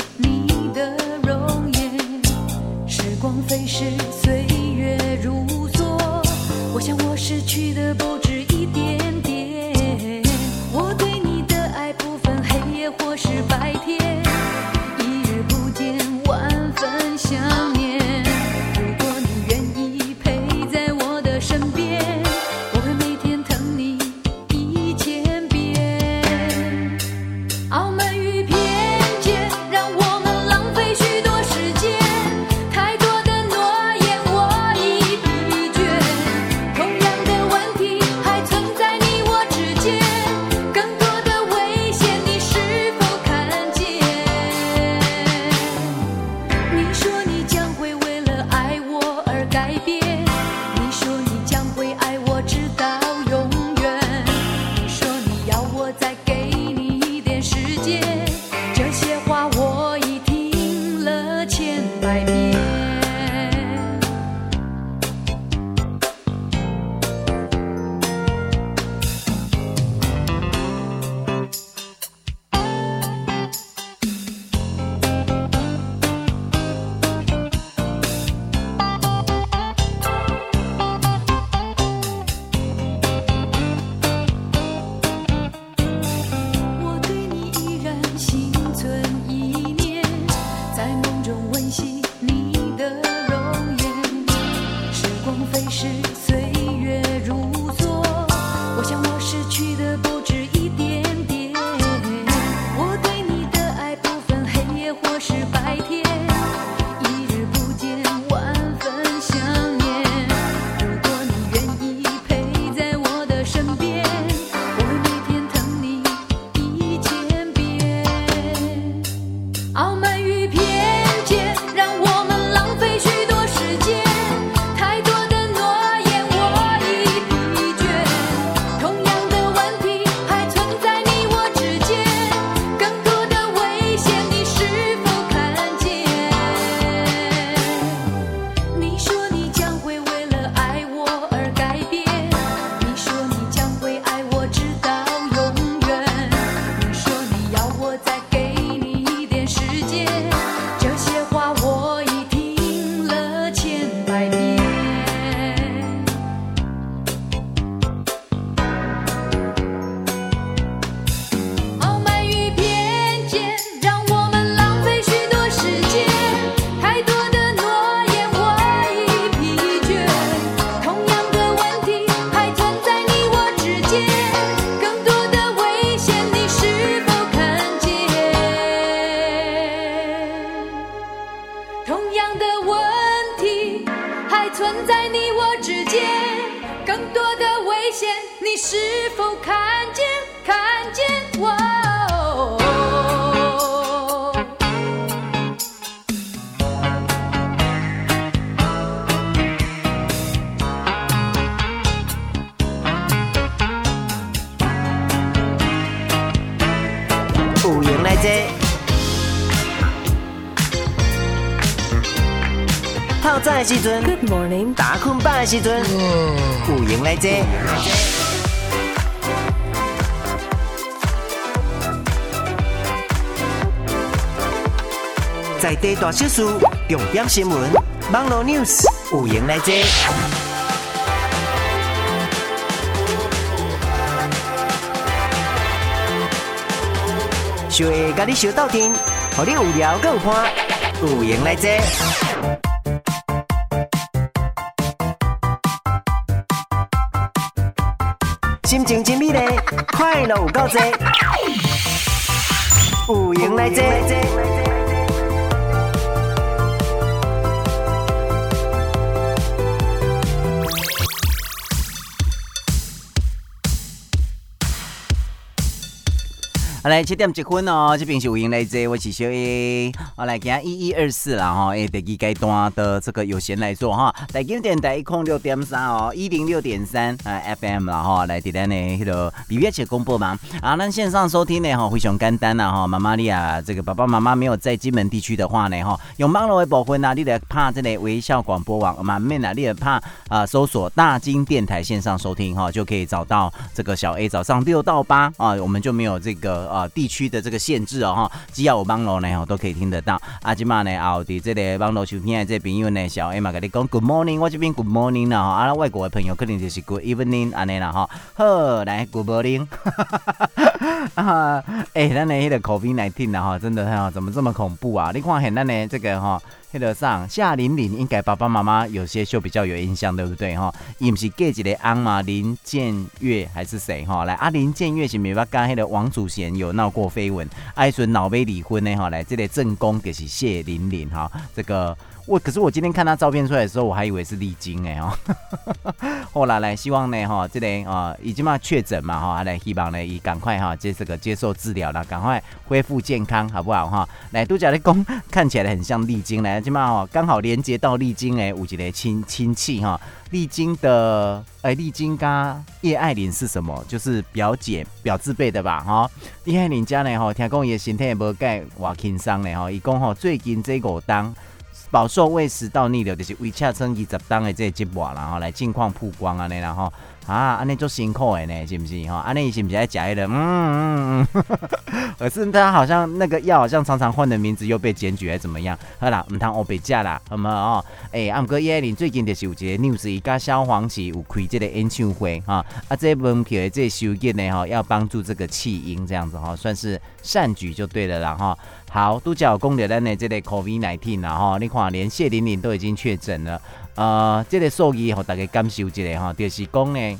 困饱的时阵，有闲来坐。在地大小事，重点新闻，网络 news，有闲来坐。就会甲你小斗阵，互你有聊有欢，有闲来坐。有够多，有闲来坐。来七点结婚哦，这边是有闲来坐，我是小 A。好来，今一一二四啦哈，诶，第二阶段的这个有闲来做哈，台经电台一空六点三哦，一零六点三啊 FM 啦哈，来点点呢迄个礼月节公布嘛。啊，那线上收听呢哈，非常简单啦哈，妈妈你啊，这个爸爸妈妈没有在金门地区的话呢哈，用网络的部分呐，你得怕这里微笑广播网嘛，免啊，你得怕啊，搜索大金电台线上收听哈，就可以找到这个小 A 早上六到八啊，我们就没有这个。啊，地区的这个限制哦，哈，只要有网络呢，都可以听得到。啊，今嘛呢，奥迪这里网络收听的这朋友呢，小 A 嘛，跟你讲 Good morning，我这边 Good morning 啦，哈，啊，外国的朋友可能就是 Good evening 安尼啦，哈，好，来 Good morning，啊，哎、咱的那个 COVID-19 啊，哈，真的哈，怎么这么恐怖啊？你看，现在呢，这个哈。黑的上夏玲玲应该爸爸妈妈有些就比较有印象，对不对哈？伊不是过一个安嘛？林建岳还是谁哈？来，阿林建岳是没办法，黑的王祖贤有闹过绯闻，爱孙脑杯离婚呢哈？来，这个正宫就是谢玲玲哈，这个。我可是我今天看他照片出来的时候，我还以为是丽晶哎哦。后来来希望呢哈，这里啊已经嘛确诊嘛哈，来希望呢以赶快哈接这个接受治疗了，赶快恢复健康好不好哈？来都假的公看起来很像丽晶来，今嘛哈刚好连接到丽晶哎，五级的亲亲戚哈，丽晶的哎丽晶跟叶爱玲是什么？就是表姐表字辈的吧哈？叶爱玲家呢哈，听讲伊身体也无改活轻松呢哈，伊讲哈最近这个当。饱受胃食道逆流，就是胃下撑二十档的这个节目，然后来近况曝光啊，那然后啊，安尼做辛苦的呢，是不是哈？安尼是不是在假的？嗯嗯嗯，可是他好像那个药好像常常换的名字又被检举还怎么样？好啦，唔通欧北加啦，好吗？哦，哎，阿姆哥叶玲最近就是有一个 news，伊甲萧煌奇有开这个演唱会哈，啊，这门票的这收益呢哈，要帮助这个弃婴这样子哈，算是善举就对了啦哈。好，都叫公牛的呢，这类 COVID-19 啦哈，你看连谢玲玲都已经确诊了，呃，这个数据和大家感受一下哈，就是讲呢，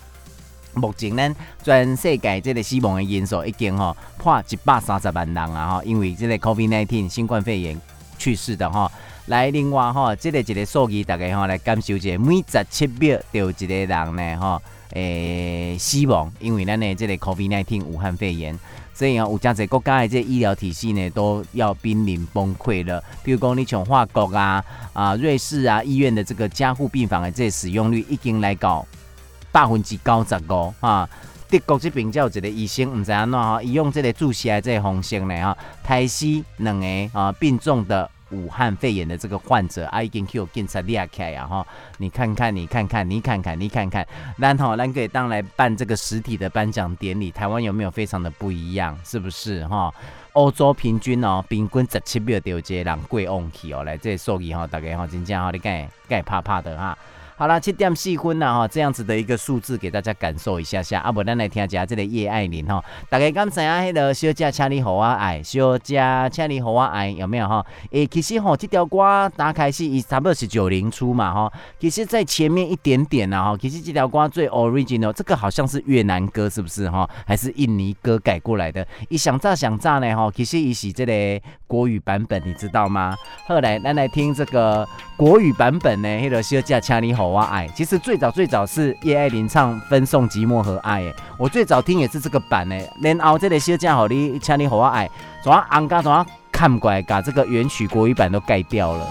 目前呢，全世界这个死亡的人数已经哈破一百三十万人啊哈，因为这个 COVID-19 新冠肺炎去世的哈，来另外哈，这个一个数据大家哈来感受一下，每十七秒就一个人呢哈，诶、死亡，因为咱呢这个 COVID-19 武汉肺炎。所以啊，有真侪国家的这医疗体系呢，都要濒临崩溃了。比如讲，你像法国啊、啊瑞士啊，医院的这个加护病房的这个使用率已经来到百分之九十五啊。德国这边就有一个医生，唔知安怎哈，伊用这个注射的这个方式呢哈，胎死两个啊病重的。武汉肺炎的这个患者啊，已经去检查厉害呀哈！你看看，你看看，你看看，你看看，然后咱可以当来办这个实体的颁奖典礼，台湾有没有非常的不一样？是不是哈？欧洲平均哦，平均十七秒就有一个人过往去哦，来这数据哈，大家哈真正哈，你该该怕怕的哈。好了，七点四分了哈，这样子的一个数字给大家感受一下下。啊，不，咱来听一下这个叶爱玲哈，大家刚知影迄个小姐，请你好我爱，小姐，请你好我爱，有没有哈？诶、欸，其实哈，这条歌打开是差不多是九零初嘛哈。其实，在前面一点点呢哈，其实这条歌最 original，这个好像是越南歌，是不是哈？还是印尼歌改过来的？一想炸想炸呢哈，其实伊是这个国语版本，你知道吗？后来咱来听这个国语版本呢，迄个小姐，请你好。我爱》。其实最早最早是叶爱玲唱《分送寂寞和爱》，诶，我最早听也是这个版诶。然后这个小姐好你，请你和我爱，怎样安家怎啊看过来，把这个原曲国语版都盖掉了。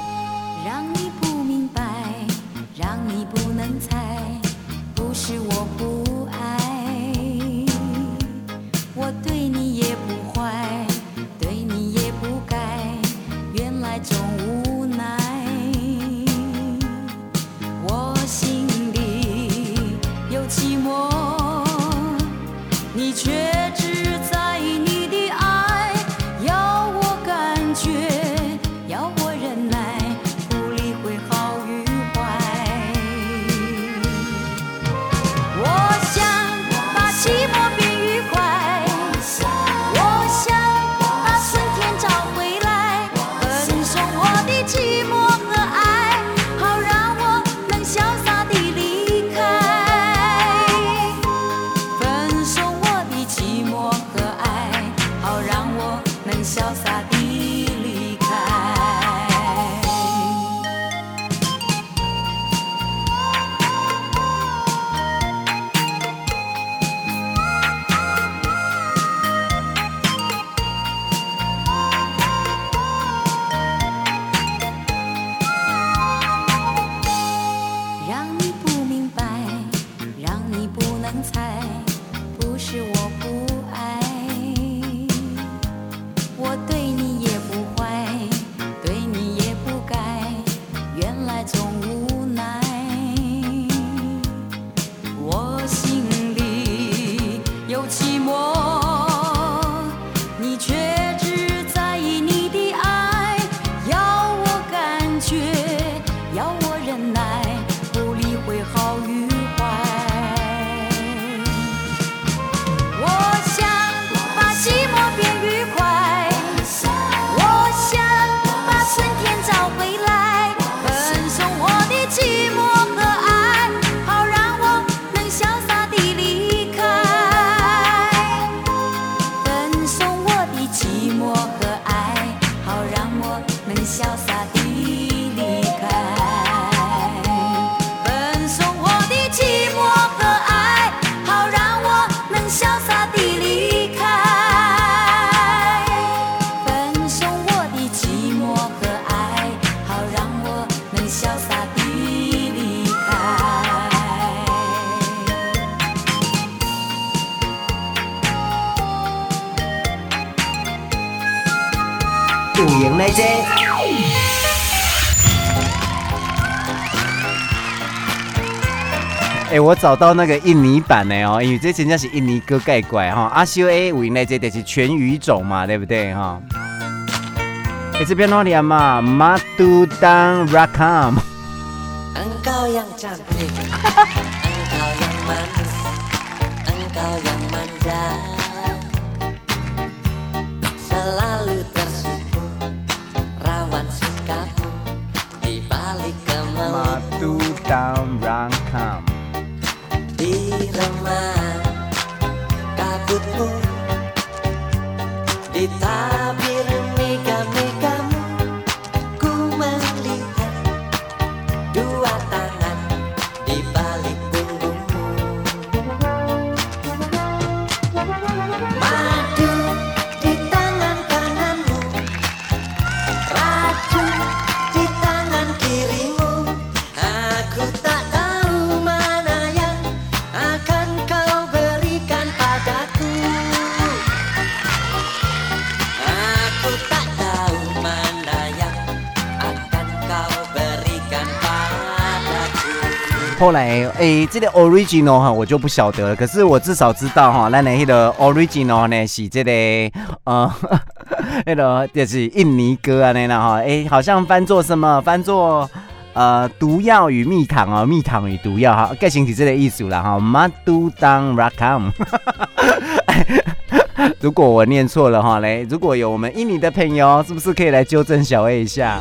我找到那个印尼版的哦，因为这真的是印尼歌盖怪哈。阿修 A 五音来这得是全语种嘛，对不对哈？哎、这边哪里啊嘛？Madu dan rakam，后来，哎、这个 original 哈，我就不晓得了。可是我至少知道哈，咱的那个 original 呢是这个呃，那个就是印尼歌啊，那个哈，哎，好像翻作什么？翻作呃毒药与蜜糖啊，蜜糖与毒药哈，盖形体这个艺术了哈。Madu dan rakam。如果我念错了哈嘞，如果有我们印尼的朋友，是不是可以来纠正小 A 一下？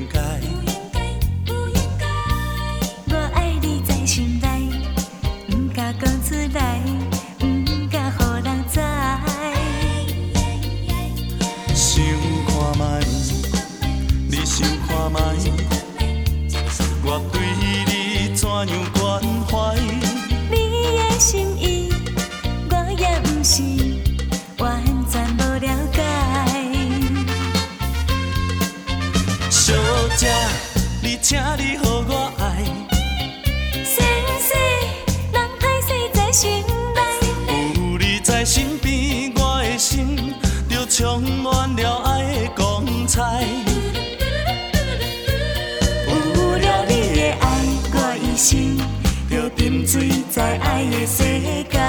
请你予我爱，生死人歹势在心内，有你在身边，我的心就充满了爱的光彩。有了你的爱，我一生就沉醉在爱的世界。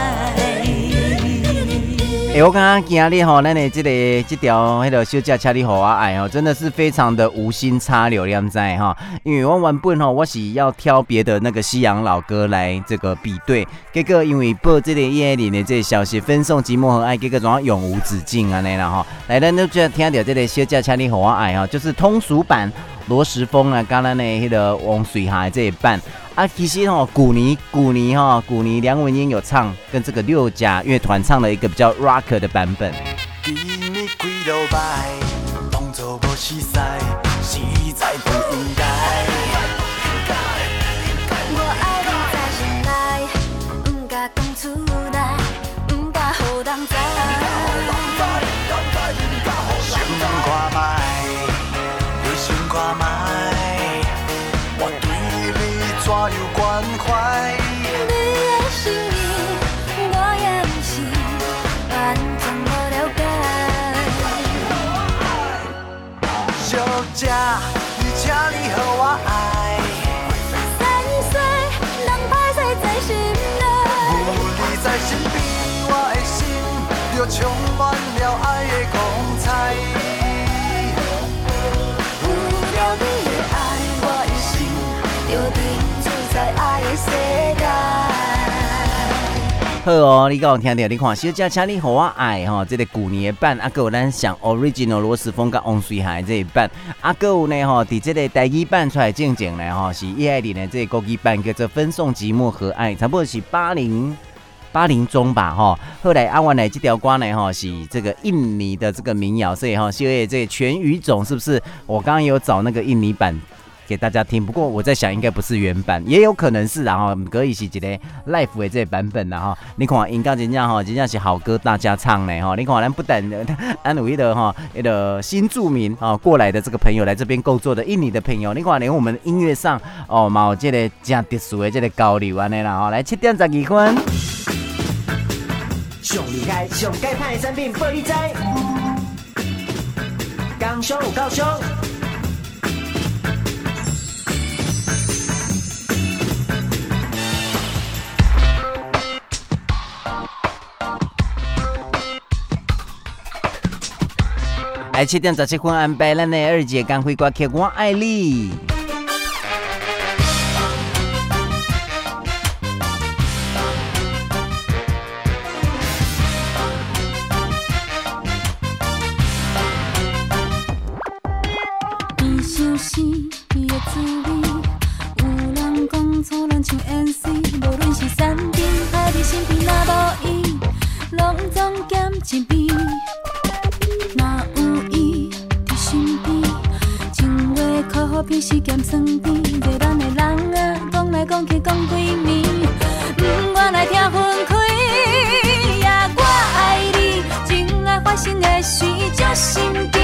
哎、我刚刚今日吼，咱的这个这条迄个小姐，请你予我爱哦，真的是非常的无心插柳，靓仔哈？因为我原本吼，我是要挑别的那个西洋老歌来这个比对，结果因为报这个叶爱玲的这个消息，分送寂寞和爱，结果总要永无止境啊，那啦哈。来，咱就听到这个小姐，请你予我爱哈，就是通俗版罗时峰啊，刚刚的迄个王水海这一半。啊，其实吼，古尼古尼哈，古尼梁文英有唱跟这个六甲乐团唱了一个比较 rock 的版本。你，就充满了爱的光彩。有了你的爱，我一生就沉醉在爱的世界。好哦，你刚有听到？你看，小姐，请你予我爱哈，这个古年版啊，还有咱上 original 罗时丰跟王水海这一版啊，还有呢哈，伫这个台语版出来正正呢哈，是叶爱玲的这个国语版叫做《分送寂寞和爱》，差不多是八零八零中吧哈。后来阿完来这条歌呢哈，是这个印尼的这个民谣，所以哈，小叶这全语种是不是？我刚刚有找那个印尼版。给大家听，不过我在想应该不是原版，也有可能是然后可以是一个 life 的这个版本然后你看应该真正哈，真正是好歌大家唱呢哈。你看咱不但安努伊的哈，那个新住民啊过来的这个朋友来这边工作的印尼的朋友，你看连我们音乐上哦，冇这个加特殊的这个交流安尼啦哈。来七点十二分，上厉害、上盖派的产品，报你知。工商有够商。来七点十七分安排咱的二姐刚回歌曲，我爱你。话靠好比是咸酸甜，做咱的人啊，讲来讲去讲几暝，嗯，愿来听分开，呀，我爱你，真爱发生的事足神奇，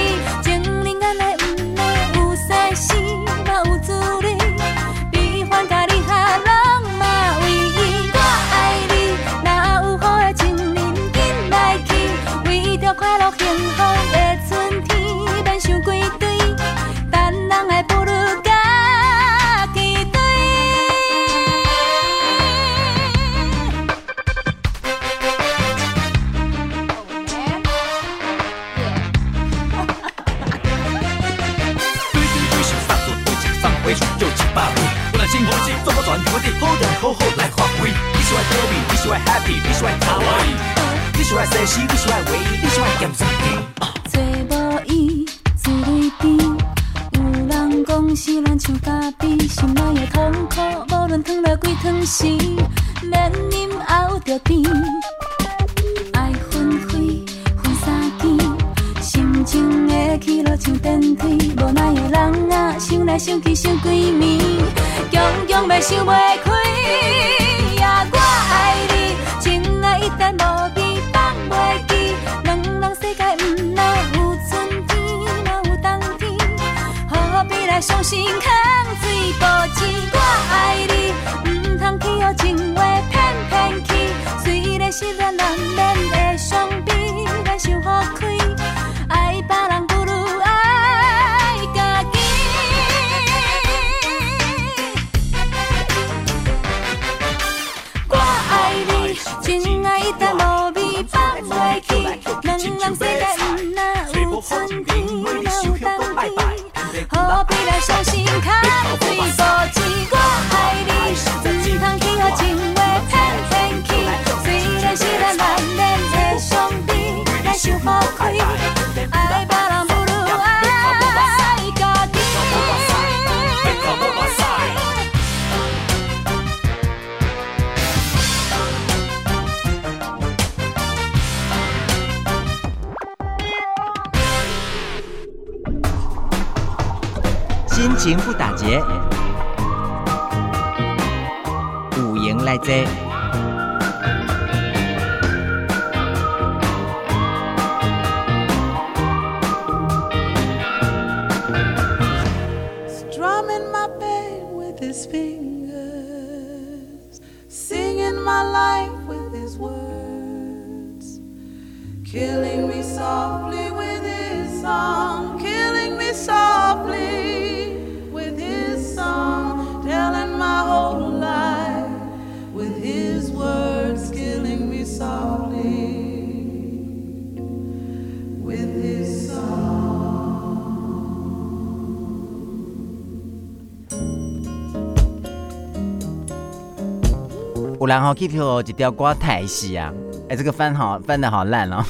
然后去跳一条歌台戏啊！哎，这个翻好翻得好烂哦！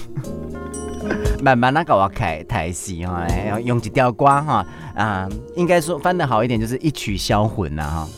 慢慢那个我开台戏哈，用一条歌哈啊，应该说翻得好一点，就是一曲销魂呐哈。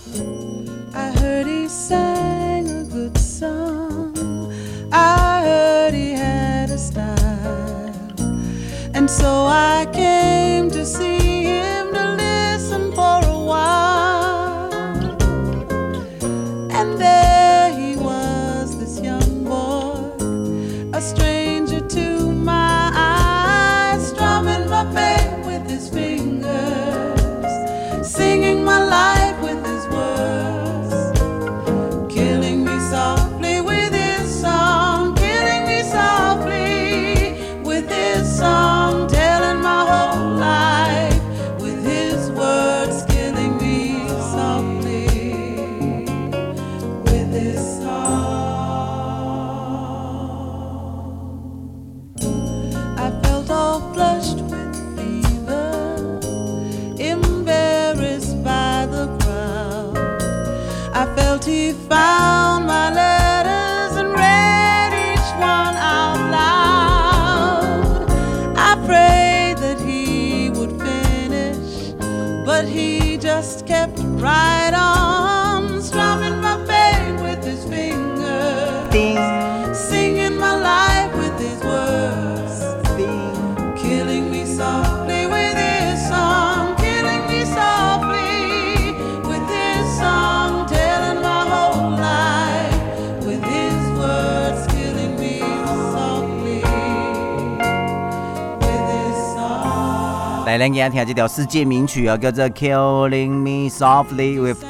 咱今听这条世界名曲啊，叫做《Killing Me Softly with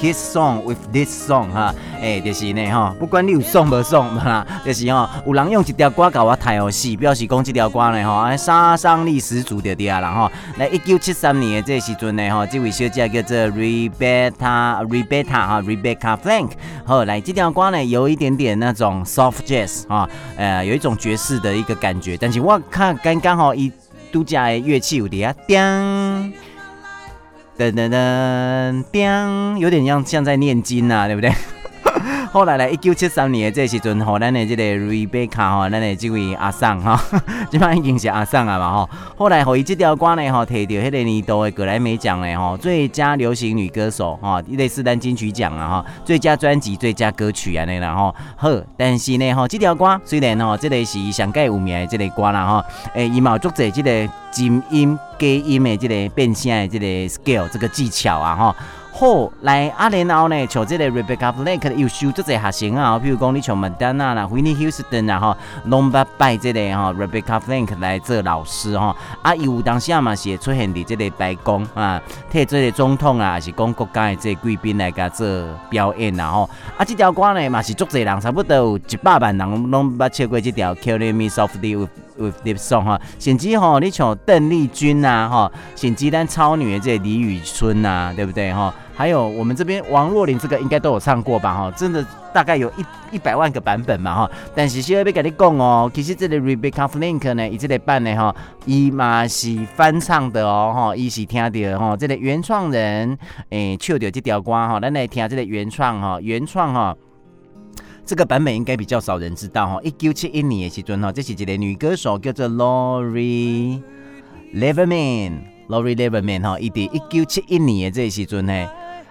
His Song with This Song》哈，哎，就是呢哈，不管你有送无爽哈，就是哈，有人用一条歌搞我太好戏，表示讲这条歌呢哈，杀伤力十足的啲啊，然后来一九七三年的这时阵呢哈，这位小姐叫做 Rebecca Rebecca 哈 Rebecca Flank，好，来这条歌呢有一点点那种 soft jazz 哈，呃，有一种爵士的一个感觉，但是我看刚刚好一。度假的乐器有点啊，叮，噔噔噔，叮，有点像像在念经呐、啊，对不对？后来来一九七三年的这时阵，吼，咱的这个 Rebecca 吼，咱的这位阿桑哈，基本上已经是阿桑了嘛吼。后来和伊这条歌呢，吼，提到迄个年度的格莱美奖呢，吼，最佳流行女歌手，哈，类似咱金曲奖啊，哈，最佳专辑、最佳歌曲啊，那然后好，但是呢，吼，这条歌虽然吼，这个是上届有名的这个歌啦，哈，诶，伊嘛有足侪这个金音、低音的这个变声的这个 scale 这个技巧啊，哈。好，来啊，然后呢，像这个 Rebecca Flank 又收这些学生啊，比如讲你像麦当娜啦、Whitney Houston 啊，哈，拢捌拜这个哈 Rebecca Flank 来做老师哈。啊，有当时啊嘛是会出现伫这个白宫啊，替这个总统啊，还是讲国家的这个贵宾来甲做表演啦吼。啊，这条歌呢嘛是足侪人，差不多有一百万人拢捌唱过这条 Killing Me Softly With With This Song 哈。甚至吼，你像邓丽君呐，哈，甚至咱超女的这个李宇春呐，对不对哈？还有我们这边王若琳这个应该都有唱过吧哈，真的大概有一一百万个版本嘛哈。但是现在要跟你讲哦，其实这个 Rebecca Flank 呢，伊这个版呢哈，伊嘛是翻唱的哦哈，伊是听到哈，这个原创人诶唱到这条歌哈，咱来听这个原创哈，原创哈，这个版本应该比较少人知道哈。一九七一年的时阵哈，这是一个女歌手叫做 Lori Leverman，Lori Leverman 哈，伊伫一九七一年的这个时阵呢。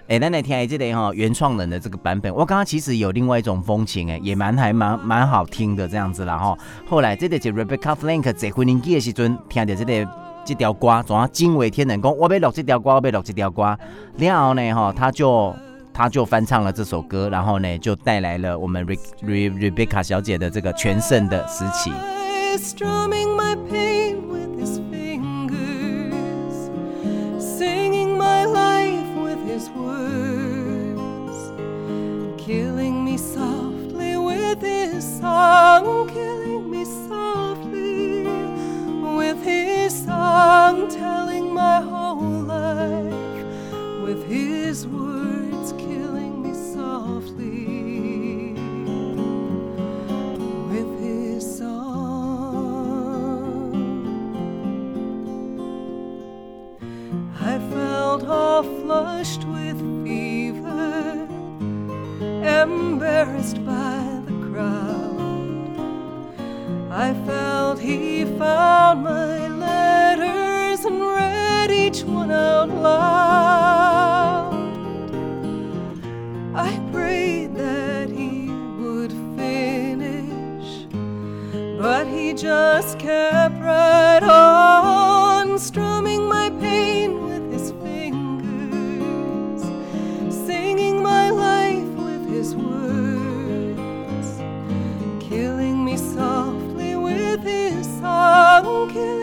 哎，咱来听下这个哈原创人的这个版本，我刚刚其实有另外一种风情哎，也蛮还蛮蛮好听的这样子啦哈。后来这个是 Rebecca Flank 在婚姻纪的时阵听到这个这条歌，怎啊惊为天人，讲我要录这条歌，我要录这条歌，然后呢哈，他就他就翻唱了这首歌，然后呢就带来了我们 Re Re Rebecca 小姐的这个全盛的时期。killing me softly with his song, killing me softly with his song, telling my whole life with his words, killing me softly with his song. I felt all flushed with fever embarrassed by the crowd. I felt he found my letters and read each one out loud. I prayed that he would finish, but he just kept right on strumming my pain. kill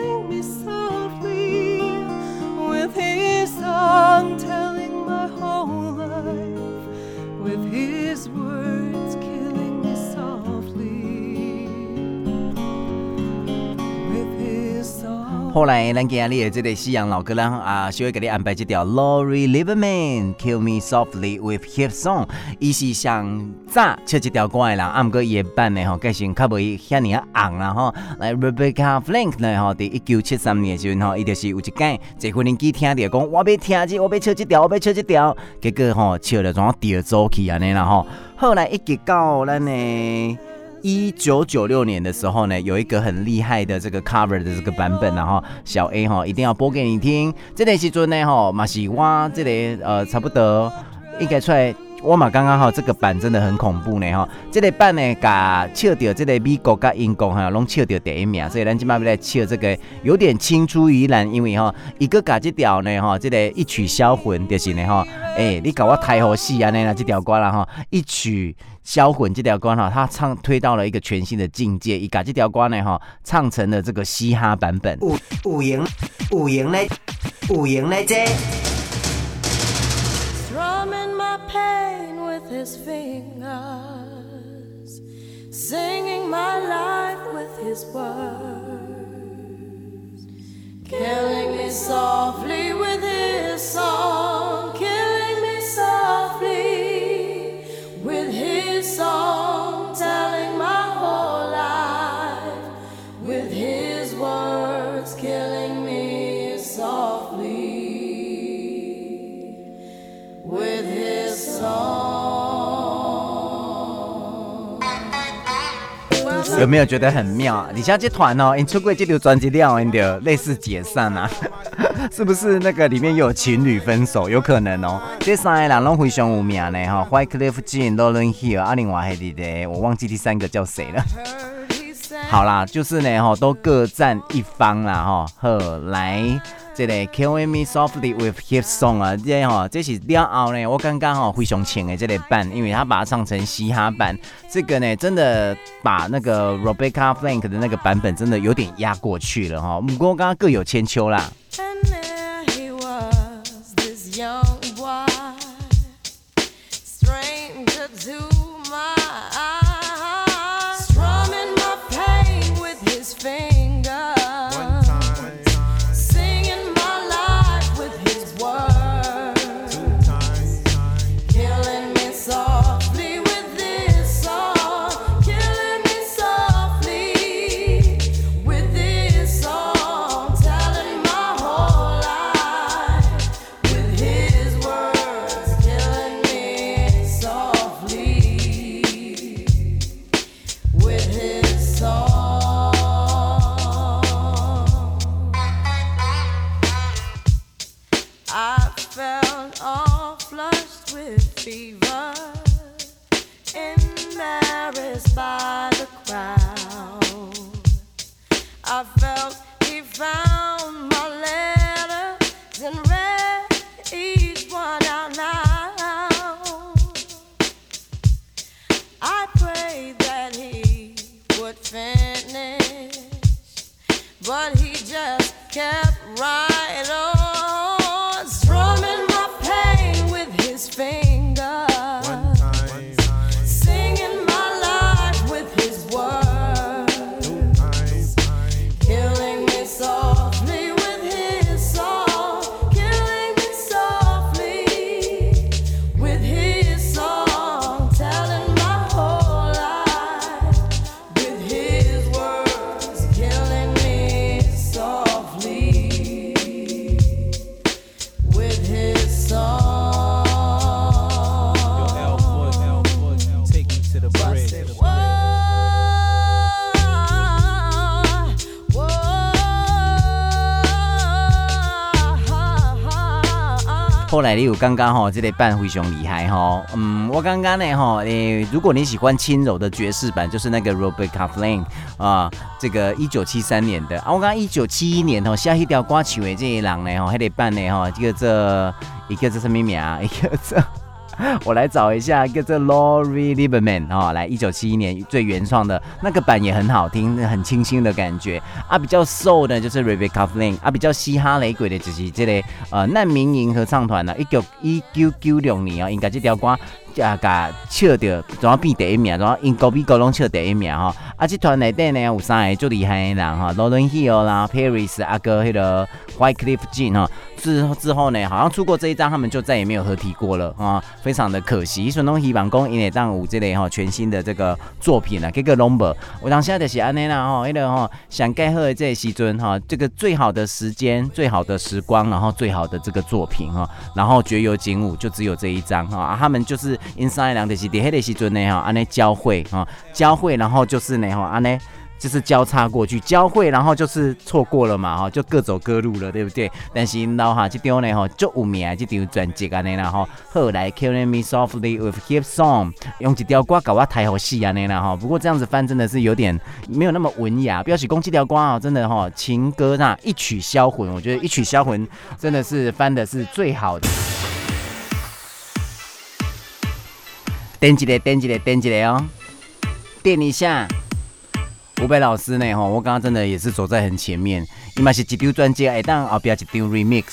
后来，咱今日的这个西洋老歌人啊，稍微给你安排这条 Lori Lieberman Kill Me Softly with Hip Song，伊是上早唱这条歌的人，啊，毋过伊的版呢吼，个性较袂遐尔啊红啦吼。来 Rebecca Flank 呢吼，伫一九七三年的时阵吼，伊就是有一间在婚礼机听着讲，我要听这，我要唱这条，我要唱这条，结果吼唱着怎掉走去安尼啦吼。后来一直到咱呢。一九九六年的时候呢，有一个很厉害的这个 cover 的这个版本，然后小 A 哈一定要播给你听。这个时阵呢哈，马西哇，这里、个、呃差不多应该出来。我嘛刚刚好，这个版真的很恐怖呢哈。这个版呢，甲笑掉这个美国甲英国哈，拢笑掉第一名，所以咱今麦要来笑这个有点青出于蓝，因为哈一个甲这条呢哈，这个一曲销魂就是呢哈，哎，你搞我太好戏啊，那那这条歌了哈，一曲销魂这条歌哈，他唱推到了一个全新的境界，一把这条歌呢哈，唱成了这个嘻哈版本。有有型有型嘞，有型嘞这。有没有觉得很妙？李小姐团哦，你出柜这条专辑了，你就类似解散啊？是不是那个里面有情侣分手？有可能哦。这三个人都非常有名呢哈，Wyclef Jean、Lauryn Hill，啊，另外还有的，我忘记第三个叫谁了。好啦，就是呢哈，都各占一方啦哈。好，来。这个 Killing Me Softly with His Song 啊，这哈这是了后呢，我刚刚哈非常请的这个版，因为他把它唱成嘻哈版，这个呢真的把那个 Rebecca Flank 的那个版本真的有点压过去了哈。不过刚刚各有千秋啦。后来你有刚刚哈，这个版非常厉害哈。嗯，我刚刚呢哈，诶，如果你喜欢轻柔的爵士版，就是那个 Robert c a f l i n 啊，这个一九七三年的啊。我刚刚一九七一年哈，下一条歌曲的这一人呢哈，还得办呢哈，这个这一个这什么名啊？一个这。我来找一下，叫做 Lori Lieberman 哦，来一九七一年最原创的那个版也很好听，很清新的感觉啊。比较 soul 的就是 Rebecca Flank 啊，比较嘻哈雷鬼的就是这个呃难民营合唱团呢，一九一九九六年啊，应该这条歌。啊，甲笑着，怎啊变第一名？怎啊因高比高拢笑第一名吼？啊，这团内底呢有三个最厉害的人哈，Lauryn Hill 啦，Paris 阿哥，迄个 Wyclef Jean 哈。之之后呢，好像出过这一张，他们就再也没有合体过了啊，非常的可惜。所以拢希望讲因会当有这类哈全新的这个作品啊，这个 number。我当下就是安尼啦吼，迄个吼想盖好的这个时阵哈，这个最好的时间、最好的时光，然后最好的这个作品哈，然后绝有景物就只有这一张哈，啊，他们就是。Inside 两的是伫迄个时阵呢哈，安尼交汇哈，交汇，然后就是呢哈，安尼就是交叉过去，交汇，然后就是错过了嘛哈，就各走各路了，对不对？但是老哈这张呢哈，就有名啊这张专辑安尼啦哈，后来 Killing Me Softly with His Song 用这条歌搞我太好戏安尼啦哈，不过这样子翻真的是有点没有那么文雅，表示讲这条歌啊，真的哈，情歌那一曲销魂，我觉得一曲销魂真的是翻的是最好的。点一个，点一个，点一个哦！点一下，湖北老师呢？哈，我刚刚真的也是走在很前面。伊嘛是一丢专辑，哎，当后边一丢 remix。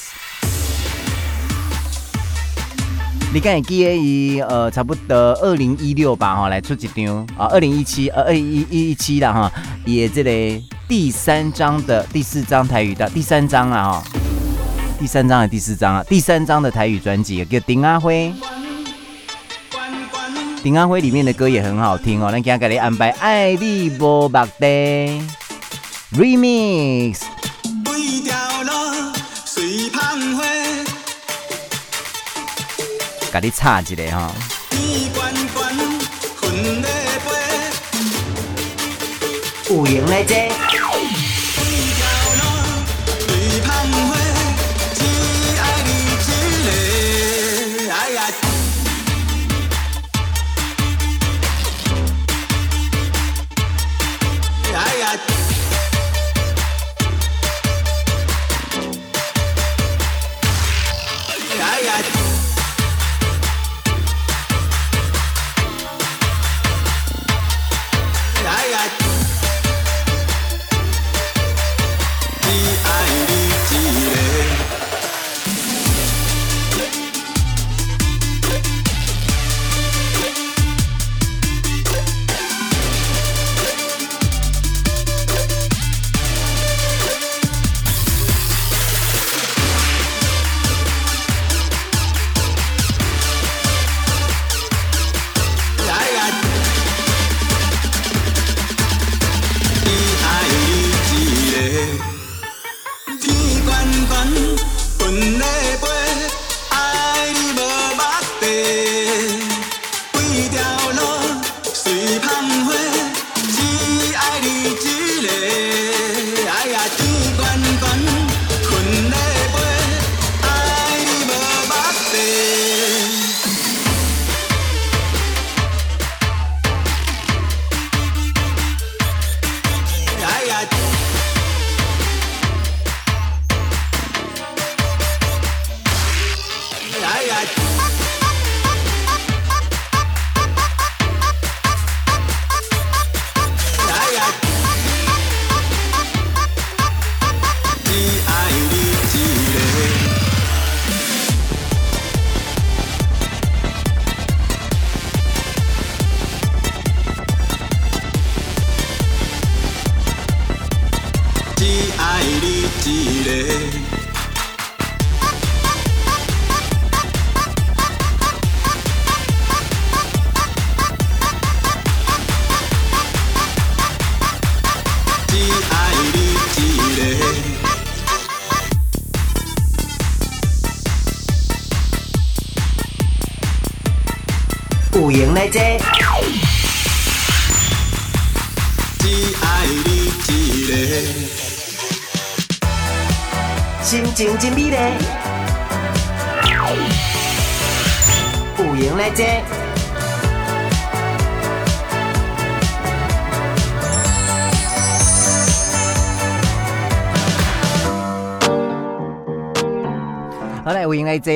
你看，记得伊呃，差不多二零一六吧，哈，来出一张啊，二零一七，呃，二一一一七了哈，也这里第三张的第四张台语的第三张啊，哈，第三张还第四张啊？第三张的台语专辑叫丁阿辉。丁安辉里面的歌也很好听哦，那今天给你安排《爱你无目的》Remix。给你插一个哈。有闲来坐。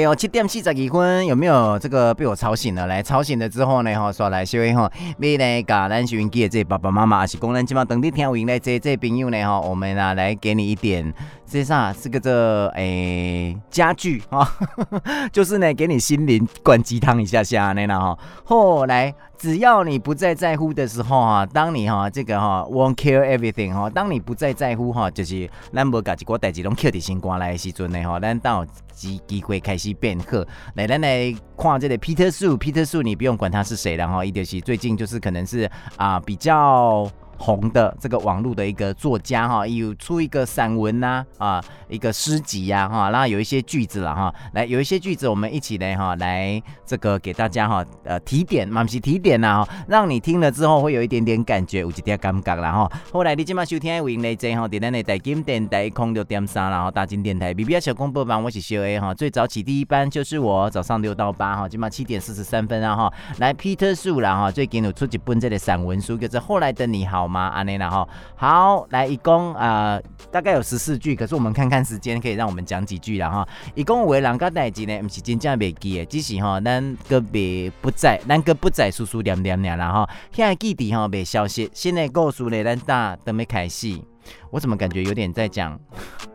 哦，七点四十二分，有没有这个被我吵醒了？来，吵醒了之后呢，吼，刷来稍微哈，未来甲咱收音机的这爸爸妈妈，还是讲咱今晚等你听有闲来这这朋友呢，吼，我们啊来给你一点，这啥？这个这诶家具哈，就是呢给你心灵灌鸡汤一下下那哈。后来只要你不再在乎的时候哈，当你哈这个哈 won't care everything 哈，当你不再在乎哈，就是咱无甲一个代志拢抾伫心肝来的时阵呢，哈，咱到机机会开始变好。来，咱来看这个 Peter Su，Peter Su 你不用管他是谁了哈，伊就是最近就是可能是啊、比较。红的这个网络的一个作家哈，有出一个散文呐啊，一个诗集呀哈，然后有一些句子了哈，来有一些句子我们一起来哈，来这个给大家哈呃提点，嘛不是提点呐哈，让你听了之后会有一点点感觉，有一点感觉啦哈。后来你今晚收听的为内在哈，在咱的台金电台空六点三，然后大金电台 B B S 小广播班，我是小 A 哈，最早起第一班就是我，早上六到八哈，今晚七点四十三分啊哈，来 Peter Su 啦哈，最近有出几本这个散文书，叫做《后来的你好吗》安内啦哈，好来一共啊、呃、大概有十四句，可是我们看看时间，可以让我们讲几句啦哈。一共有的人甲代志呢，不是真正袂记的，只是哈咱个别不在，咱个不在，叔叔念念念啦哈。现在记忆哈袂消息，现在故事呢，咱大都没开始。我怎么感觉有点在讲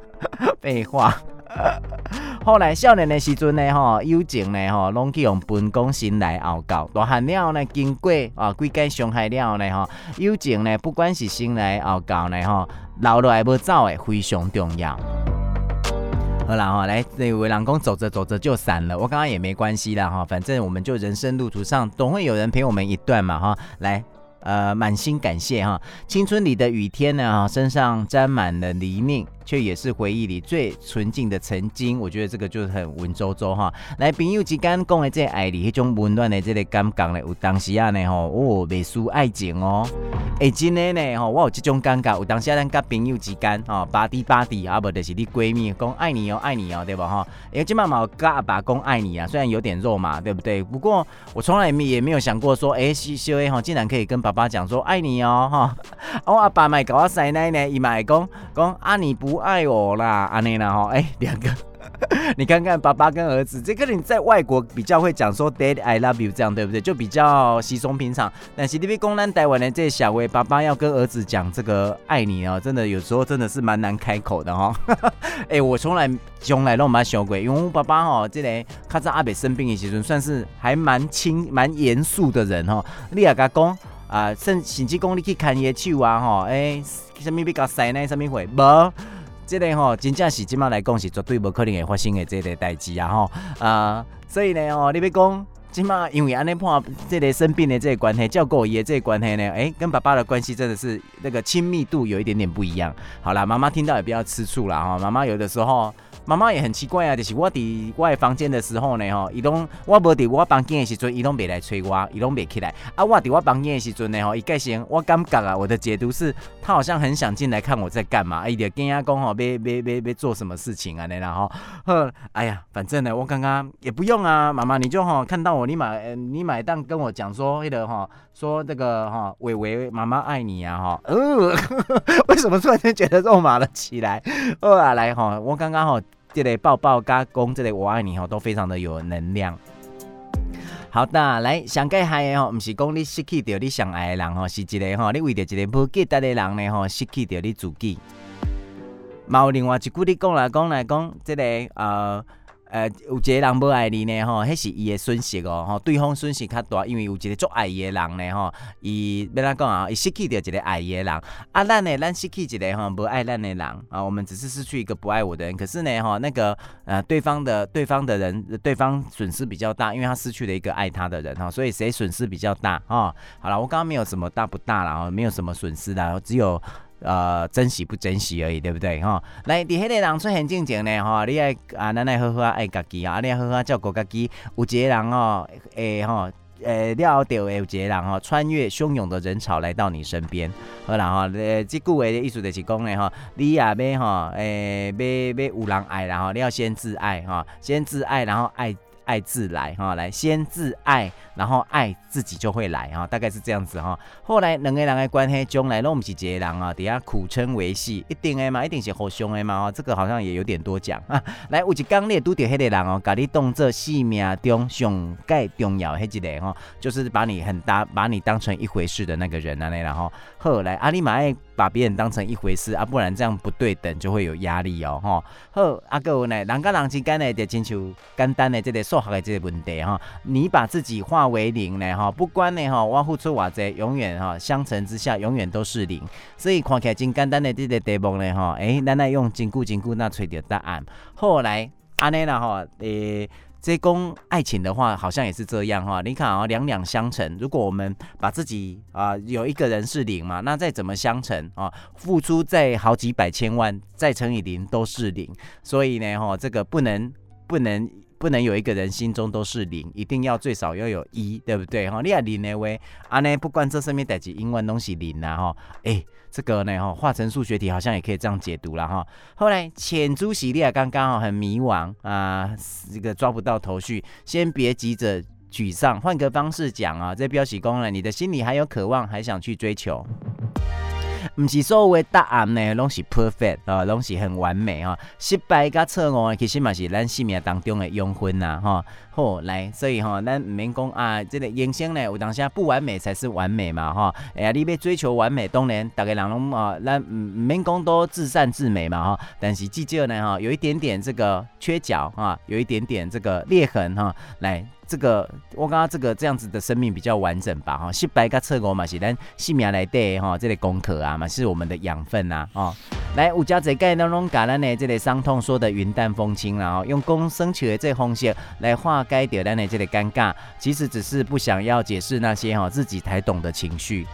废话？后来少年的时阵呢，吼友情呢，吼拢去用分工心来熬搞。大汉了呢，经过啊几届伤害了呢，吼友情呢，不管是心来熬搞呢，吼留落来不走的非常重要。好啦，哈，来这位老公走着走着就散了，我刚刚也没关系啦，哈，反正我们就人生路途上总会有人陪我们一段嘛，哈，来。呃，满心感谢哈，青春里的雨天呢，身上沾满了泥泞，却也是回忆里最纯净的曾经。我觉得这个就是很文绉绉哈。来，朋友之间讲的这爱里，那种温暖的这个感觉呢，有当时啊呢吼，哦，未输爱情哦。哎，真的呢吼，我有这种感觉，有当时咱跟朋友之间啊，巴蒂巴蒂，啊不就是你闺蜜讲爱你哦，爱你哦，对吧哈？因为今妈妈跟阿爸讲爱你啊，虽然有点肉麻，对不对？不过我从来也没有想过说，哎，小小 A 哈，竟然可以跟爸爸讲说爱你哦哈。我 阿爸买给我塞奶呢，伊买讲讲啊你不爱我啦，安尼啦哈，哎，两个。你看看爸爸跟儿子，这个你在外国比较会讲说 Dad I love you 这样对不对？就比较稀松平常。但是你被公南台湾的这小薇爸爸要跟儿子讲这个爱你啊，真的有时候真的是蛮难开口的哈。哎、欸，我从来从来都没想过，因为我爸爸哈，这个他在阿北生病的时阵，算是还蛮轻蛮严肃的人哈。你也甲讲啊，甚甚至讲你去看伊的手啊哈，哎，什么比较塞呢？什么会无？这个吼，真正是今麦来讲是绝对不可能会发生的这个代志啊吼啊，所以呢哦，你别讲今麦因为安尼破这个生病的这个关系，照顾伊的这个关系呢，诶，跟爸爸的关系真的是那个亲密度有一点点不一样。好啦，妈妈听到也不要吃醋啦哈，妈妈有的时候。妈妈也很奇怪啊，就是我伫我房间的时候呢，吼，伊拢我无伫我房间的时阵，伊拢袂来催我，伊拢袂起来。啊，我伫我房间的时阵呢，吼，伊盖先，我感觉啊，我的解读是，他好像很想进来看我在干嘛，伊就惊讶讲吼，别别别别做什么事情啊，那然后，呵，哎呀，反正呢，我刚刚也不用啊，妈妈你就吼看到我，你买你买单跟我讲说，那个哈，说这个哈，伟伟妈妈爱你啊，哈，呃，为什么突然间觉得肉麻了起来？哦啊，来哈，我刚刚哈。这个抱抱加公，这个我爱你吼，都非常的有能量。好的，来上盖海的吼，不是讲你失去掉你想爱的人吼，是一个吼，你为着一个不记得的人呢吼，失去掉你自己。嘛有另外一句你讲来讲来讲，这个呃。呃，有一个人不爱你呢，吼，迄是伊的损失哦，吼，对方损失较大，因为有一个足爱伊的人呢，吼，伊要哪讲啊？伊失去掉一个爱伊的人，啊，咱呢，咱失去一个吼，不爱咱的人啊，我们只是失去一个不爱我的人，可是呢，吼，那个呃，对方的对方的人，对方损失比较大，因为他失去了一个爱他的人哈，所以谁损失比较大啊？好了，我刚刚没有什么大不大了，没有什么损失的，只有。呃，珍惜不珍惜而已，对不对哈？来，伫迄个人出现进前呢，哈，你爱啊，咱来好好爱家己啊，你爱好好照顾家己。有一个人哦，诶哈，诶了掉诶，有一个人哈，穿越汹涌的人潮来到你身边。好啦哈，诶，这句话的意思就是讲呢哈，你也要哈，诶，要要有人爱，然后你要先自爱哈，先自爱，然后爱。爱自来哈，来先自爱，然后爱自己就会来哈，大概是这样子哈。后来两个人的关系将来都不是一个人啊，底下苦称维系，一定的嘛，一定是互相的嘛哈。这个好像也有点多讲啊。来，有一刚你拄着迄个人哦，把你当做生命中上盖重要迄一个哦，就是把你很大，把你当成一回事的那个人啊，那然后后来阿里马爱把别人当成一回事啊，不然这样不对等就会有压力哦哈。好，阿哥呢，人跟人之间呢，就亲像简单的这个数学的这个问题哈，你把自己化为零呢哈，不管呢哈，我付出偌济，永远哈相乘之下永远都是零，所以看起来真简单的这个题目呢哈，诶，咱来用真久真久那找到答案。后来安尼啦哈，诶，这讲爱情的话，好像也是这样哈。你看啊，两两相乘，如果我们把自己啊有一个人是零嘛，那再怎么相乘啊，付出再好几百千万，再乘以零都是零，所以呢哈，这个不能不能。不能有一个人心中都是零，一定要最少要有一，对不对哈？你啊零的话，啊呢不管这上面代志，永远都是零啊哈。哎，这个呢哈，化成数学题好像也可以这样解读了哈。后来浅朱喜利亚刚刚好很迷惘啊，这个抓不到头绪，先别急着沮丧，换个方式讲啊，这标喜功呢，你的心里还有渴望，还想去追求。不是所有的答案呢，拢是 perfect 啊，拢是很完美啊。失败甲错误，其实嘛是咱生命当中的养分呐哈。好，来，所以哈，咱唔免讲啊，这个人生呢，有当下不完美才是完美嘛哈。哎呀，你要追求完美，当然大家人拢啊，咱唔唔免讲都至善至美嘛哈。但是至少呢哈，有一点点这个缺角哈，有一点点这个裂痕哈，来。这个我刚刚这个这样子的生命比较完整吧哈，失败跟错误嘛是咱生命来的哈，这个功课啊嘛是我们的养分呐哦。来，有家在盖当中把咱的这个伤痛说的云淡风轻然后用共生起的这风险来化解掉咱的这个尴尬，其实只是不想要解释那些哈自己才懂的情绪。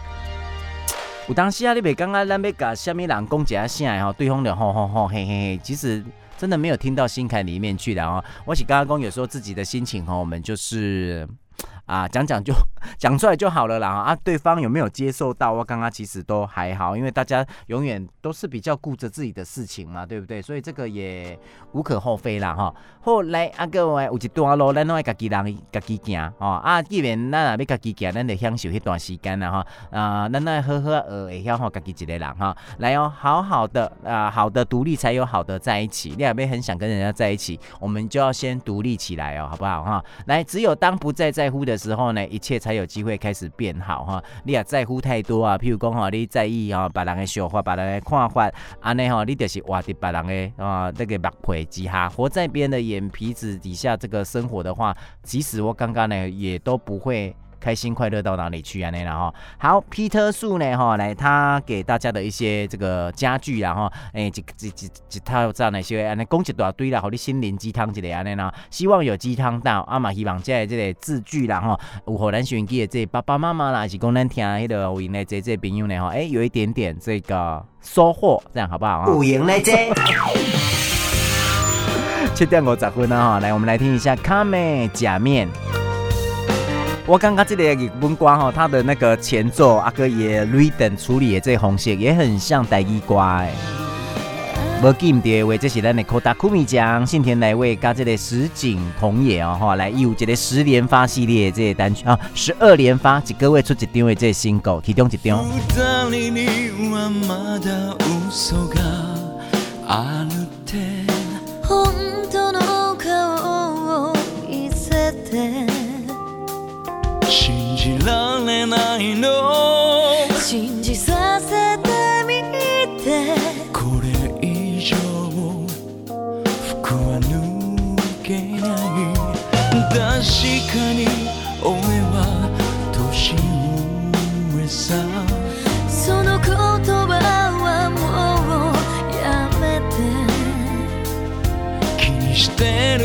有当时啊，你别刚刚咱要甲什么人讲一下声哈，对方就吼吼吼嘿嘿嘿，其实。真的没有听到心坎里面去的啊！我喜刚刚讲，有时候自己的心情哈，我们就是啊，讲讲就 讲出来就好了啦啊，对方有没有接受到？我刚刚其实都还好，因为大家永远都是比较顾着自己的事情嘛，对不对？所以这个也无可厚非啦哈。后来啊各位有一段路，咱爱家己人家己行哦啊，既然咱也要家己行，咱得享受一段时间啦哈啊，咱爱好好呃会晓好家己一个人哈，来哦，好好的啊，好的独立才有好的在一起。你也别很想跟人家在一起，我们就要先独立起来哦，好不好哈？来，只有当不再在乎的时候呢，一切才有机会开始变好哈。你也在乎太多啊，譬如讲哈，你在意哈别人的想法，别人的看法，安尼哈，你就是活在别人的啊这个目皮之下，活在别人的眼皮子底下，这个生活的话，即使我刚刚呢，也都不会。开心快乐到哪里去啊？那然后好，Peter 树呢？哈，来他给大家的一些这个家具，然后哎，几几几几套这样的一些，安尼讲一大堆啦，好你心灵鸡汤之类安尼啦，希望有鸡汤到，阿、啊、嘛希望这这个字句啦，哈，有互咱收音机的这爸爸妈妈啦，还是讲咱听迄个有闲的这这朋友呢，哈，哎，有一点点这个收获，这样好不好啊？有闲的这七点五十分啊哈，来，我们来听一下卡美假面。我刚刚这里日本歌哈它的那个前奏阿哥也瑞等处理的这个红线也很像单一瓜哎没记不得的话这是咱的科达库米江信田来为加这个石井红也啊哈来有这个十连发系列这些单曲啊十二连发一个月出一张的这个新歌其中一张信じられないの。信じさせてみて。これ以上服は抜けない。確かに俺は年上さ。その言葉はもうやめて。気にしてる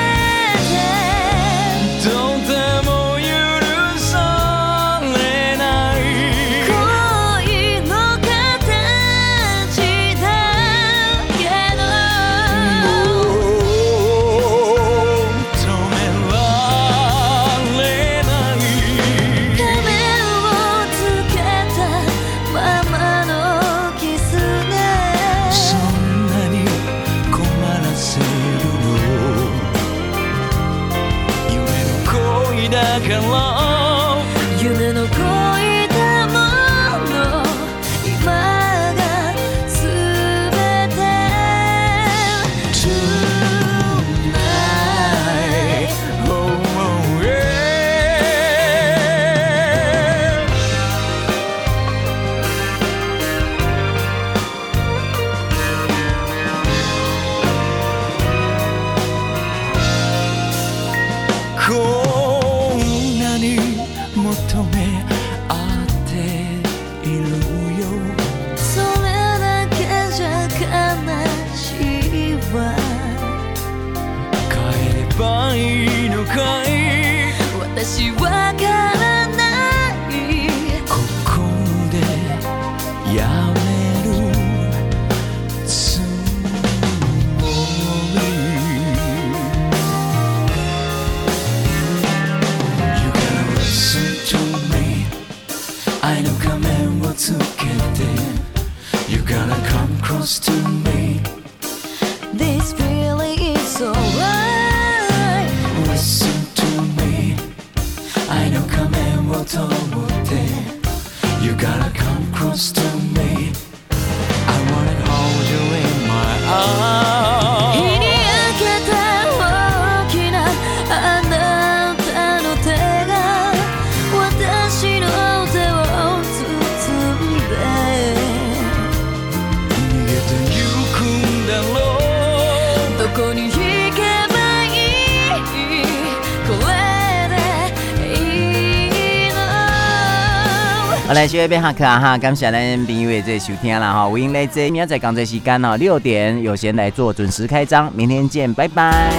好嘞，学会变下课啊哈！感谢咱朋友的这收听了哈，欢迎来这明仔载讲这时间哦，六点有闲来做，准时开张，明天见，拜拜。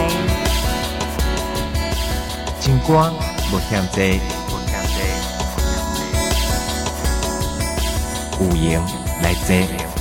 金光无限制，无限制，有闲来坐。